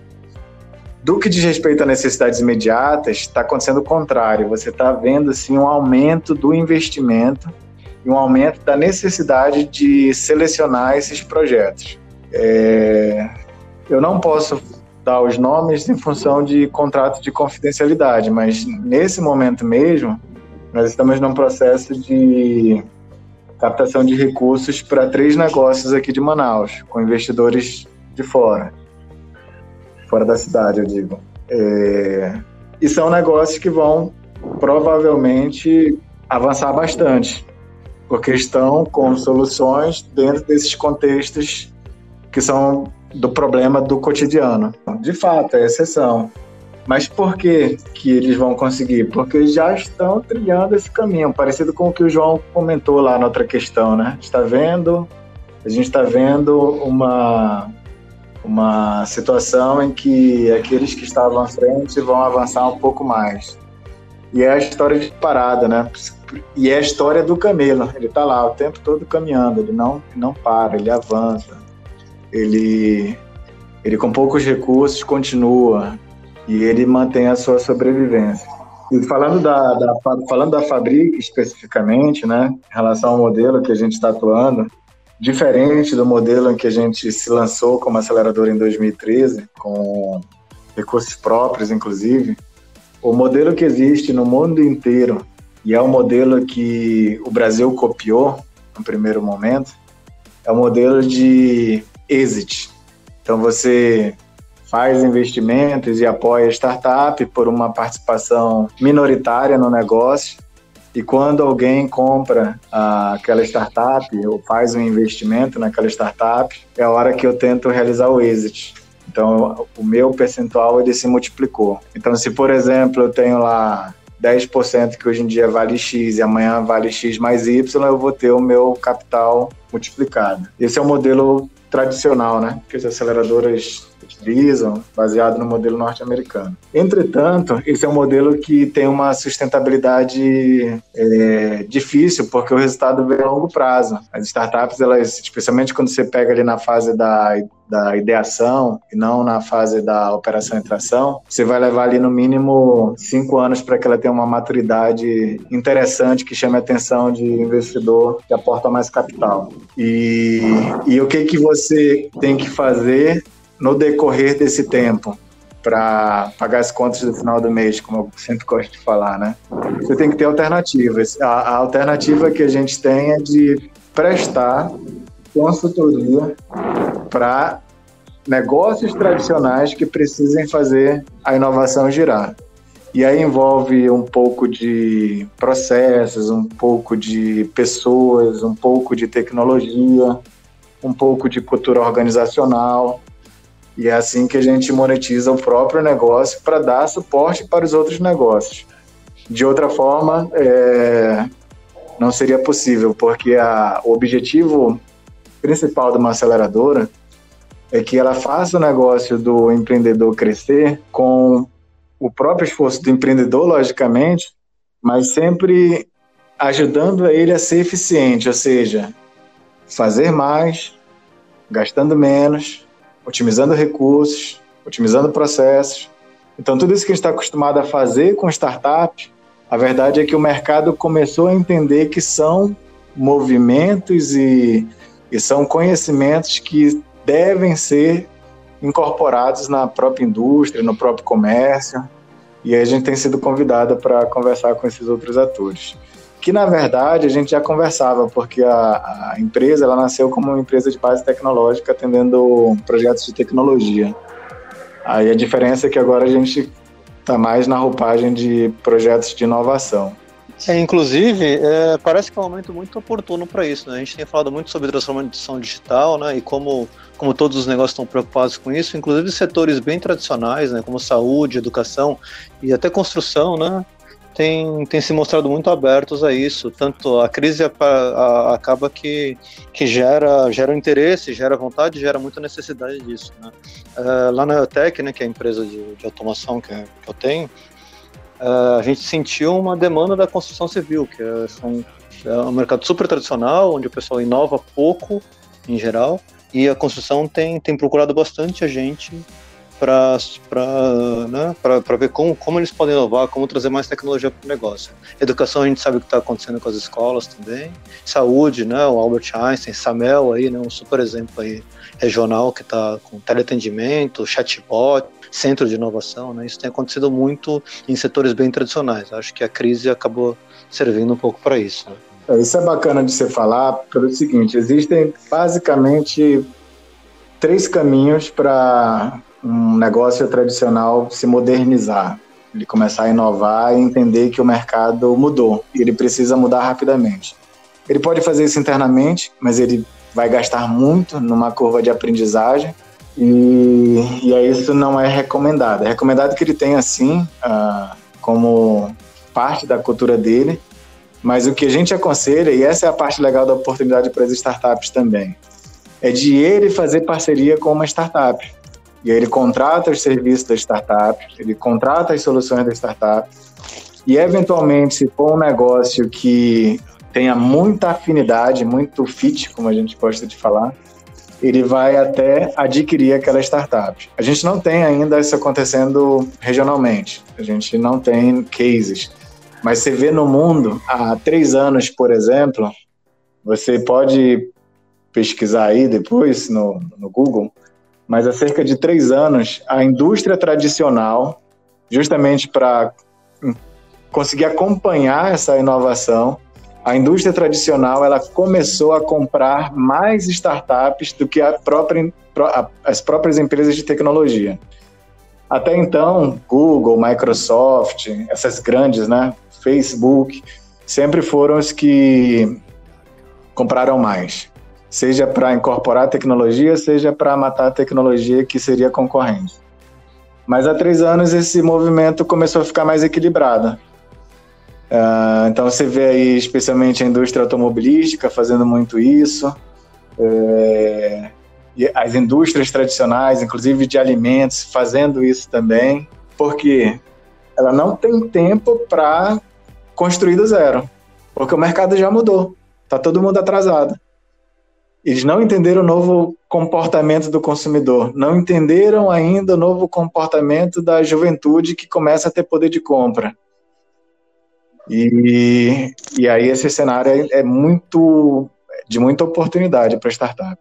Do que diz respeito a necessidades imediatas, está acontecendo o contrário. Você está vendo assim, um aumento do investimento e um aumento da necessidade de selecionar esses projetos. É... Eu não posso dar os nomes em função de contrato de confidencialidade, mas nesse momento mesmo, nós estamos num processo de captação de recursos para três negócios aqui de Manaus, com investidores de fora, fora da cidade, eu digo. É... E são negócios que vão provavelmente avançar bastante, porque estão com soluções dentro desses contextos que são do problema do cotidiano. De fato, é exceção. Mas por que, que eles vão conseguir? Porque já estão trilhando esse caminho, parecido com o que o João comentou lá na outra questão, né? Está vendo? A gente está vendo uma uma situação em que aqueles que estavam à frente vão avançar um pouco mais. E é a história de parada, né? E é a história do camelo. Ele está lá o tempo todo caminhando, ele não não para, ele avança ele, ele com poucos recursos continua e ele mantém a sua sobrevivência. E falando da, da falando da Fabric especificamente, né, em relação ao modelo que a gente está atuando, diferente do modelo em que a gente se lançou como acelerador em 2013, com recursos próprios, inclusive, o modelo que existe no mundo inteiro e é o modelo que o Brasil copiou no primeiro momento, é o modelo de exit. Então você faz investimentos e apoia a startup por uma participação minoritária no negócio. E quando alguém compra ah, aquela startup ou faz um investimento naquela startup, é a hora que eu tento realizar o exit. Então, o meu percentual ele se multiplicou. Então, se por exemplo eu tenho lá 10% que hoje em dia vale X e amanhã vale X mais Y, eu vou ter o meu capital multiplicado. Esse é o modelo tradicional, né, que as aceleradoras utilizam, baseado no modelo norte-americano. Entretanto, esse é um modelo que tem uma sustentabilidade é, difícil, porque o resultado vem a longo prazo. As startups, elas, especialmente quando você pega ali na fase da, da ideação e não na fase da operação e tração, você vai levar ali no mínimo cinco anos para que ela tenha uma maturidade interessante que chame a atenção de investidor que aporta mais capital. E, e o que, que você tem que fazer no decorrer desse tempo para pagar as contas do final do mês, como eu sempre gosto de falar, né? Você tem que ter alternativas. A, a alternativa que a gente tem é de prestar consultoria para negócios tradicionais que precisem fazer a inovação girar. E aí envolve um pouco de processos, um pouco de pessoas, um pouco de tecnologia, um pouco de cultura organizacional. E é assim que a gente monetiza o próprio negócio para dar suporte para os outros negócios. De outra forma, é, não seria possível, porque a, o objetivo principal de uma aceleradora é que ela faça o negócio do empreendedor crescer com o próprio esforço do empreendedor, logicamente, mas sempre ajudando ele a ser eficiente, ou seja, fazer mais, gastando menos, otimizando recursos, otimizando processos. Então, tudo isso que a gente está acostumado a fazer com startups, a verdade é que o mercado começou a entender que são movimentos e, e são conhecimentos que devem ser incorporados na própria indústria, no próprio comércio. E a gente tem sido convidada para conversar com esses outros atores. Que na verdade a gente já conversava, porque a, a, empresa ela nasceu como uma empresa de base tecnológica atendendo projetos de tecnologia. Aí a diferença é que agora a gente está mais na roupagem de projetos de inovação. É, inclusive, é, parece que é um momento muito oportuno para isso. Né? A gente tem falado muito sobre transformação digital né? e como, como todos os negócios estão preocupados com isso, inclusive setores bem tradicionais, né? como saúde, educação e até construção, né? Tem, tem se mostrado muito abertos a isso. Tanto a crise a, a, acaba que, que gera, gera interesse, gera vontade, gera muita necessidade disso. Né? É, lá na EOTEC, né, que é a empresa de, de automação que, que eu tenho, uh, a gente sentiu uma demanda da construção civil, que é, são, é um mercado super tradicional, onde o pessoal inova pouco, em geral, e a construção tem, tem procurado bastante a gente para né, ver como, como eles podem inovar, como trazer mais tecnologia para o negócio. Educação, a gente sabe o que está acontecendo com as escolas também. Saúde, né, o Albert Einstein, Samel, aí, né, um super exemplo aí regional que está com teleatendimento, chatbot, centro de inovação, né? Isso tem acontecido muito em setores bem tradicionais. Acho que a crise acabou servindo um pouco para isso. Né? É, isso é bacana de você falar pelo seguinte: existem basicamente três caminhos para um negócio tradicional se modernizar. Ele começar a inovar e entender que o mercado mudou e ele precisa mudar rapidamente. Ele pode fazer isso internamente, mas ele vai gastar muito numa curva de aprendizagem e, e aí isso não é recomendado. É recomendado que ele tenha, sim, uh, como parte da cultura dele, mas o que a gente aconselha, e essa é a parte legal da oportunidade para as startups também, é de ele fazer parceria com uma startup. E aí ele contrata os serviços da startup, ele contrata as soluções da startup, e eventualmente, se for um negócio que tenha muita afinidade, muito fit, como a gente gosta de falar, ele vai até adquirir aquela startup. A gente não tem ainda isso acontecendo regionalmente, a gente não tem cases. Mas você vê no mundo, há três anos, por exemplo, você pode pesquisar aí depois no, no Google, mas há cerca de três anos, a indústria tradicional, justamente para conseguir acompanhar essa inovação, a indústria tradicional ela começou a comprar mais startups do que própria, as próprias empresas de tecnologia. Até então, Google, Microsoft, essas grandes, né, Facebook, sempre foram os que compraram mais, seja para incorporar tecnologia, seja para matar a tecnologia que seria concorrente. Mas há três anos esse movimento começou a ficar mais equilibrado. Uh, então você vê aí especialmente a indústria automobilística fazendo muito isso, é, e as indústrias tradicionais, inclusive de alimentos, fazendo isso também, porque ela não tem tempo para construir do zero, porque o mercado já mudou, está todo mundo atrasado. Eles não entenderam o novo comportamento do consumidor, não entenderam ainda o novo comportamento da juventude que começa a ter poder de compra. E, e aí esse cenário é, é muito de muita oportunidade para startup.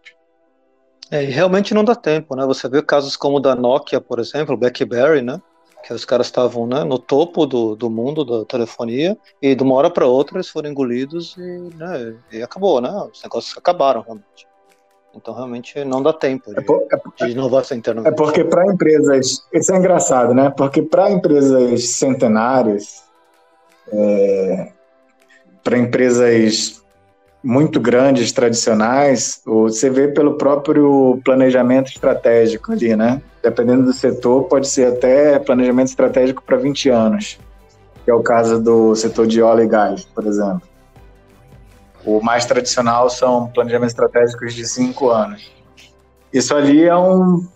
É, e realmente não dá tempo, né? Você vê casos como o da Nokia, por exemplo, BlackBerry, né? Que os caras estavam né, no topo do, do mundo da telefonia e de uma hora para outra eles foram engolidos e, né, e acabou, né? Os negócios acabaram realmente. Então realmente não dá tempo de, é por, é, de inovação interna. É porque para empresas, isso é engraçado, né? Porque para empresas centenárias, é, para empresas muito grandes, tradicionais, você vê pelo próprio planejamento estratégico ali, né? Dependendo do setor, pode ser até planejamento estratégico para 20 anos, que é o caso do setor de óleo e gás, por exemplo. O mais tradicional são planejamentos estratégicos de 5 anos. Isso ali é um,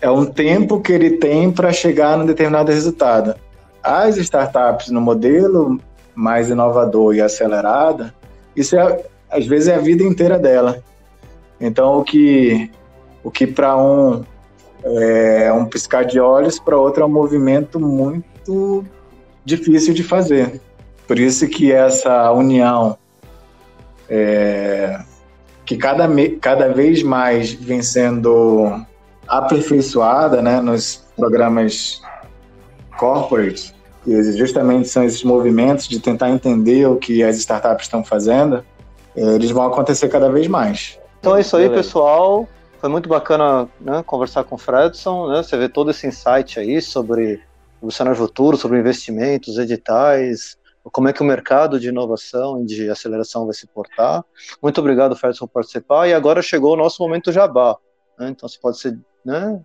é um tempo que ele tem para chegar num determinado resultado. As startups no modelo mais inovador e acelerada, isso é, às vezes é a vida inteira dela. Então, o que, o que para um é um piscar de olhos, para outro é um movimento muito difícil de fazer. Por isso que essa união é, que cada, cada vez mais vem sendo aperfeiçoada né, nos programas corporate, que justamente são esses movimentos de tentar entender o que as startups estão fazendo, é, eles vão acontecer cada vez mais. Então é isso aí, pessoal. Foi muito bacana né, conversar com o Fredson, né? Você vê todo esse insight aí sobre o cenário futuro, sobre investimentos, editais, como é que o mercado de inovação e de aceleração vai se portar. Muito obrigado, Fredson, por participar. E agora chegou o nosso momento jabá. Né? Então você pode ser, né,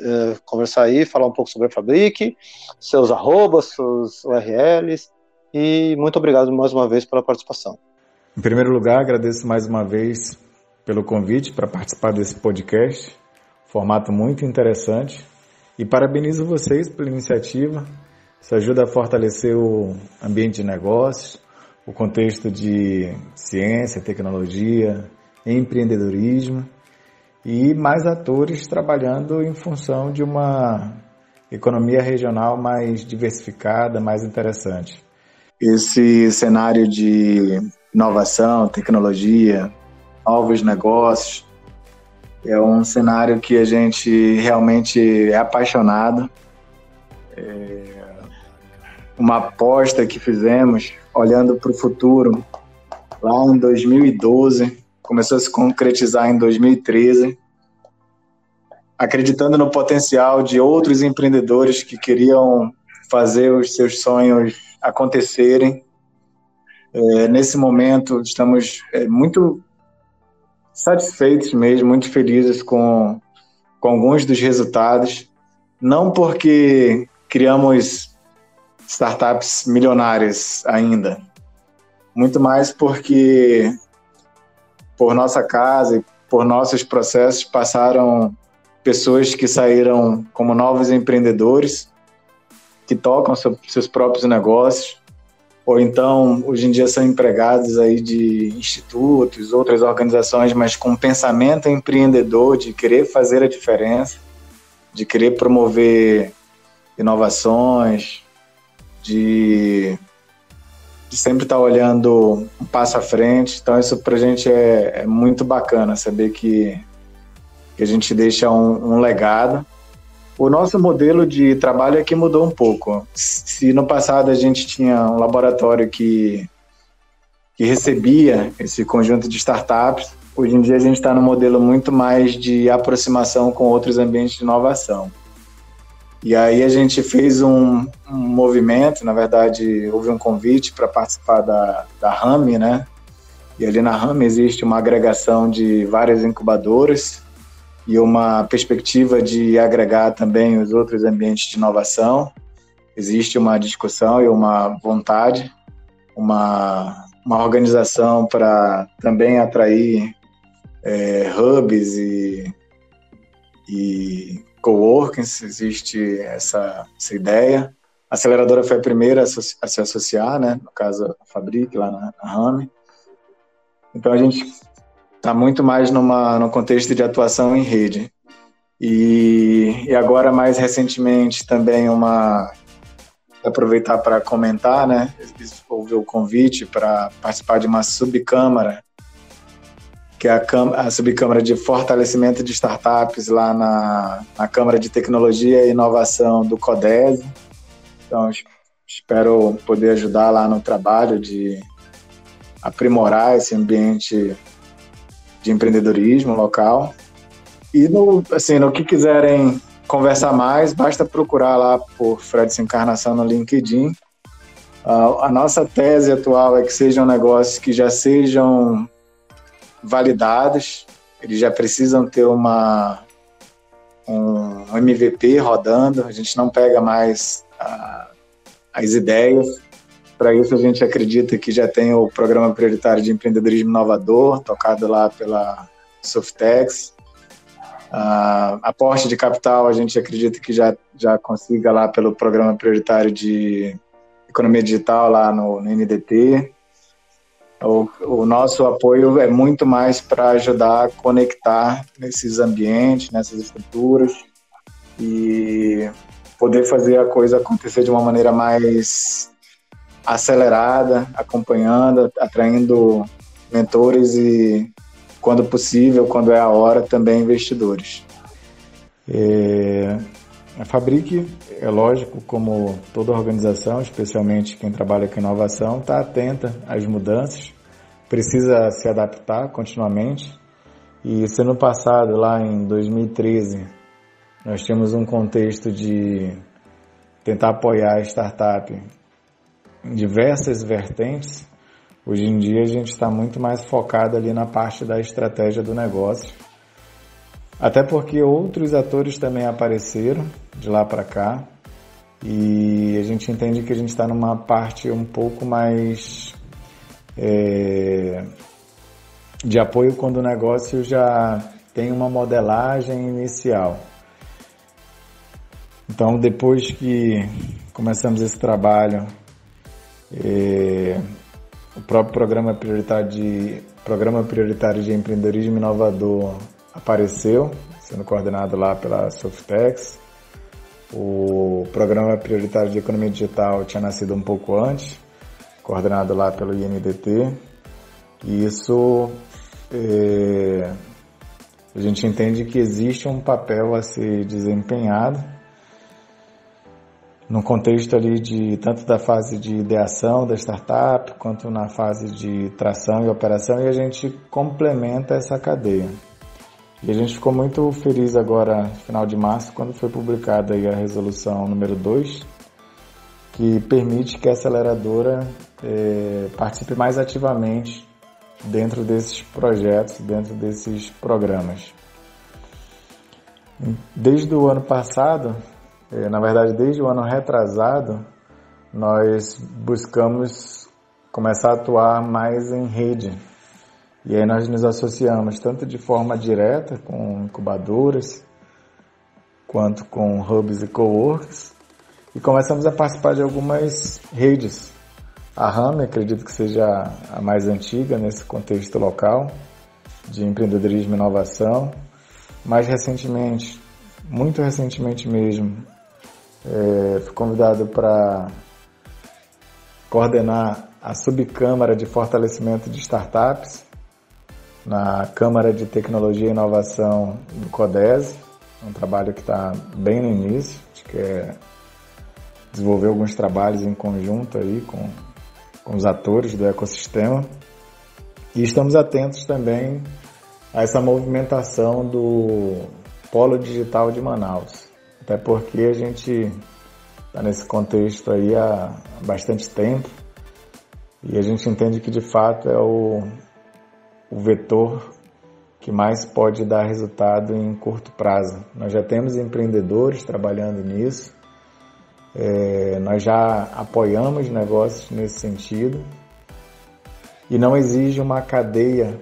é, conversar aí, falar um pouco sobre a Fabric, seus arrobas, seus URLs. E muito obrigado mais uma vez pela participação. Em primeiro lugar, agradeço mais uma vez pelo convite para participar desse podcast. Formato muito interessante. E parabenizo vocês pela iniciativa. Isso ajuda a fortalecer o ambiente de negócios, o contexto de ciência, tecnologia, empreendedorismo e mais atores trabalhando em função de uma economia regional mais diversificada, mais interessante. Esse cenário de inovação, tecnologia, novos negócios, é um cenário que a gente realmente é apaixonado. É uma aposta que fizemos olhando para o futuro lá em 2012, começou a se concretizar em 2013, acreditando no potencial de outros empreendedores que queriam fazer os seus sonhos acontecerem. É, nesse momento, estamos é, muito satisfeitos mesmo, muito felizes com, com alguns dos resultados. Não porque criamos startups milionárias ainda. Muito mais porque, por nossa casa e por nossos processos, passaram pessoas que saíram como novos empreendedores, que tocam seus próprios negócios, ou então, hoje em dia, são empregados aí de institutos, outras organizações, mas com pensamento empreendedor de querer fazer a diferença, de querer promover inovações, de, de sempre estar tá olhando um passo à frente. Então, isso para a gente é, é, muito bacana saber que, que a gente deixa um, um legado. O nosso modelo de trabalho aqui mudou um pouco. Se no passado a gente tinha um laboratório que, que recebia esse conjunto de startups, hoje em dia a gente está no modelo muito mais de aproximação com outros ambientes de inovação. E aí a gente fez um, um movimento, na verdade, houve um convite para participar da, da RAM, né? E ali na RAM existe uma agregação de várias incubadoras e uma perspectiva de agregar também os outros ambientes de inovação. Existe uma discussão e uma vontade, uma, uma organização para também atrair é, hubs e, e coworkings, existe essa, essa ideia. A aceleradora foi a primeira a, se associar, né? no caso a Fabric, lá na, na. Então a gente está muito mais numa, no contexto de atuação em rede. E, e agora, mais recentemente, também uma. Aproveitar para comentar, né? Houve o convite para participar de uma subcâmara que é a, a subcâmara de fortalecimento de startups lá na, na Câmara de Tecnologia e Inovação do CODES. Então, espero poder ajudar lá no trabalho de aprimorar esse ambiente de empreendedorismo local. E no, assim, no que quiserem conversar mais, basta procurar lá por Fred Encarnação no LinkedIn. Uh, a nossa tese atual é que sejam negócios que já sejam validados, eles já precisam ter uma, um MVP rodando, a gente não pega mais a, as ideias. Para isso, a gente acredita que já tem o Programa Prioritário de Empreendedorismo Inovador, tocado lá pela Softex. Uh, aporte de capital, a gente acredita que já, já consiga lá pelo Programa Prioritário de Economia Digital, lá no, no NDT. O, o nosso apoio é muito mais para ajudar a conectar nesses ambientes, nessas estruturas e poder fazer a coisa acontecer de uma maneira mais acelerada, acompanhando, atraindo mentores e, quando possível, quando é a hora, também investidores. É, a Fabrique, é lógico, como toda organização, especialmente quem trabalha com inovação, está atenta às mudanças, precisa se adaptar continuamente. E se no passado, lá em 2013, nós tínhamos um contexto de tentar apoiar a startup em diversas vertentes, hoje em dia a gente está muito mais focado ali na parte da estratégia do negócio até porque outros atores também apareceram de lá para cá e a gente entende que a gente está numa parte um pouco mais é, de apoio quando o negócio já tem uma modelagem inicial. Então, depois que começamos esse trabalho, é, o próprio programa prioritário de, programa prioritário de empreendedorismo inovador apareceu, sendo coordenado lá pela Softex. O programa prioritário de economia digital tinha nascido um pouco antes, coordenado lá pelo INDT. E isso é, a gente entende que existe um papel a ser desempenhado no contexto ali de tanto da fase de ideação da startup quanto na fase de tração e operação e a gente complementa essa cadeia. E a gente ficou muito feliz agora, final de março, quando foi publicada a resolução número 2, que permite que a aceleradora é, participe mais ativamente dentro desses projetos, dentro desses programas. Desde o ano passado, é, na verdade desde o ano retrasado, nós buscamos começar a atuar mais em rede, e aí nós nos associamos tanto de forma direta com incubadoras, quanto com hubs e coworks, e começamos a participar de algumas redes. A RAM, acredito que seja a mais antiga nesse contexto local de empreendedorismo e inovação. Mais recentemente, muito recentemente mesmo, é, fui convidado para coordenar a subcâmara de fortalecimento de startups na Câmara de Tecnologia e Inovação do CODES, um trabalho que está bem no início, acho que é desenvolver alguns trabalhos em conjunto aí com, com os atores do ecossistema. E estamos atentos também a essa movimentação do Polo Digital de Manaus, até porque a gente está nesse contexto aí há bastante tempo. E a gente entende que de fato é o, o vetor que mais pode dar resultado em curto prazo. Nós já temos empreendedores trabalhando nisso, é, nós já apoiamos negócios nesse sentido e não exige uma cadeia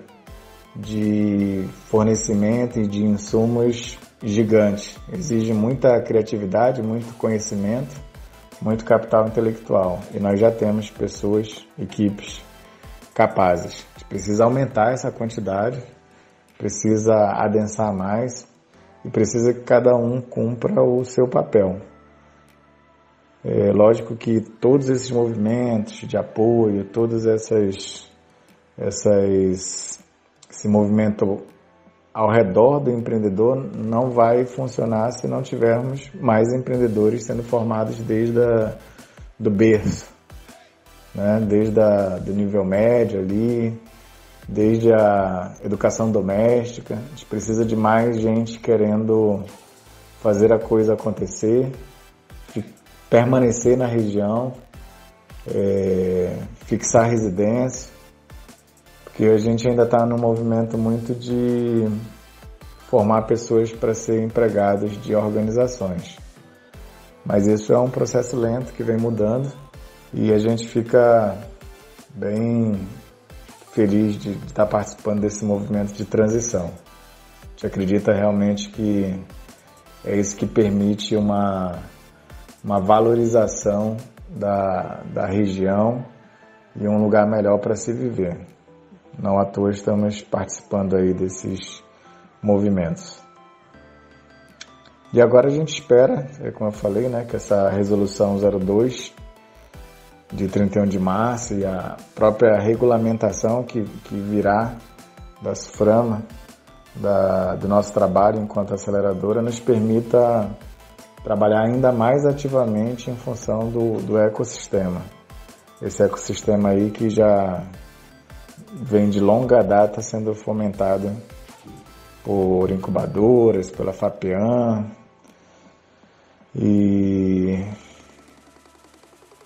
de fornecimento e de insumos gigante. Exige muita criatividade, muito conhecimento, muito capital intelectual. E nós já temos pessoas, equipes capazes. A gente precisa aumentar essa quantidade, precisa adensar mais e precisa que cada um cumpra o seu papel. É lógico que todos esses movimentos de apoio, todas essas, essas esse movimento ao redor do empreendedor não vai funcionar se não tivermos mais empreendedores sendo formados desde a, do berço né? desde a, do nível médio ali, desde a educação doméstica. A gente precisa de mais gente querendo fazer a coisa acontecer, de permanecer na região, é, fixar residência, porque a gente ainda está num movimento muito de formar pessoas para ser empregados de organizações. Mas isso é um processo lento que vem mudando e a gente fica bem feliz de estar participando desse movimento de transição. A gente acredita realmente que é isso que permite uma, uma valorização da, da região e um lugar melhor para se viver. Não à toa estamos participando aí desses movimentos. E agora a gente espera, é como eu falei, né, que essa resolução 02 de 31 de março e a própria regulamentação que, que virá das FRAMA, da, do nosso trabalho enquanto aceleradora, nos permita trabalhar ainda mais ativamente em função do, do ecossistema. Esse ecossistema aí que já vem de longa data sendo fomentado por incubadoras, pela FAPEAN e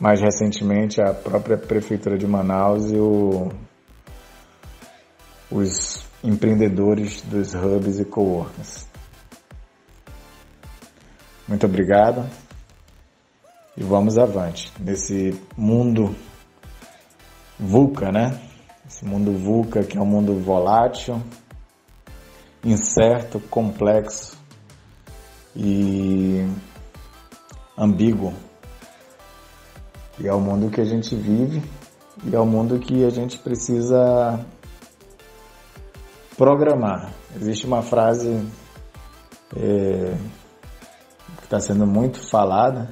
mais recentemente a própria Prefeitura de Manaus e o, os empreendedores dos hubs e coworkings. Muito obrigado e vamos avante nesse mundo VUCA, né? Esse mundo VUCA que é um mundo volátil, incerto, complexo e ambíguo. E é o mundo que a gente vive e é o mundo que a gente precisa programar. Existe uma frase é, que está sendo muito falada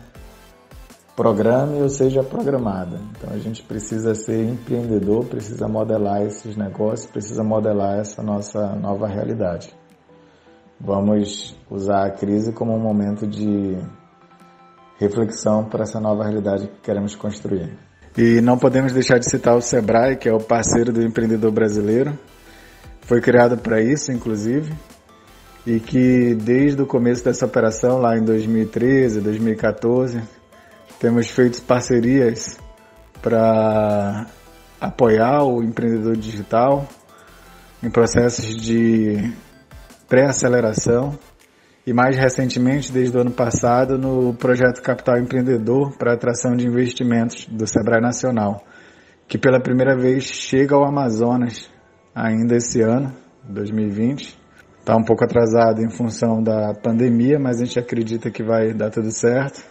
programe ou seja programada. Então a gente precisa ser empreendedor, precisa modelar esses negócios, precisa modelar essa nossa nova realidade. Vamos usar a crise como um momento de reflexão para essa nova realidade que queremos construir. E não podemos deixar de citar o Sebrae, que é o parceiro do empreendedor brasileiro. Foi criado para isso, inclusive, e que desde o começo dessa operação, lá em 2013, 2014, temos feito parcerias para apoiar o empreendedor digital em processos de pré-aceleração e mais recentemente, desde o ano passado, no projeto Capital Empreendedor para atração de investimentos do Sebrae Nacional, que pela primeira vez chega ao Amazonas ainda esse ano, 2020. Está um pouco atrasado em função da pandemia, mas a gente acredita que vai dar tudo certo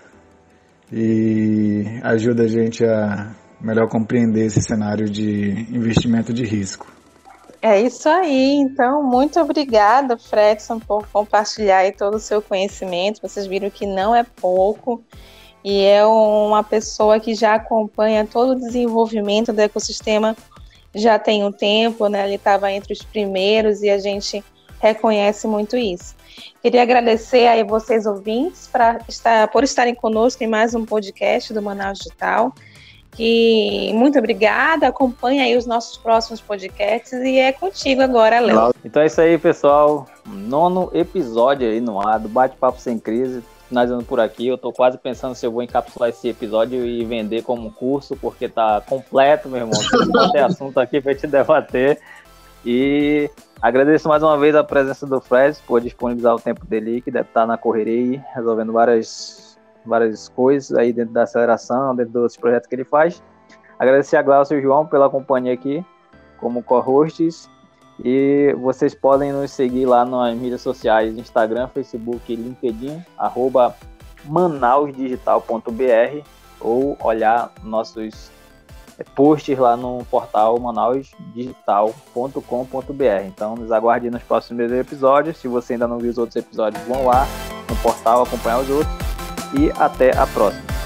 e ajuda a gente a melhor compreender esse cenário de investimento de risco. É isso aí, então, muito obrigada, Fredson, por compartilhar todo o seu conhecimento. Vocês viram que não é pouco e é uma pessoa que já acompanha todo o desenvolvimento do ecossistema já tem um tempo, né? Ele estava entre os primeiros e a gente reconhece muito isso. Queria agradecer aí vocês ouvintes para estar, por estarem conosco em mais um podcast do Manaus Digital. E muito obrigada, acompanhe aí os nossos próximos podcasts e é contigo agora, Léo. Então é isso aí, pessoal. Nono episódio aí no ar do Bate-Papo Sem Crise. Finalizando por aqui, eu tô quase pensando se eu vou encapsular esse episódio e vender como curso, porque tá completo, meu irmão. Tem assunto aqui pra te debater. E agradeço mais uma vez a presença do Fred por disponibilizar o tempo dele, que deve estar na correria resolvendo várias, várias coisas aí dentro da aceleração, dentro dos projetos que ele faz. Agradecer a Glaucio e o João pela companhia aqui, como co-hosts. E vocês podem nos seguir lá nas mídias sociais, Instagram, Facebook LinkedIn, arroba manausdigital.br ou olhar nossos posts lá no portal manausdigital.com.br. Então nos aguarde nos próximos episódios. Se você ainda não viu os outros episódios, vão lá no portal acompanhar os outros e até a próxima.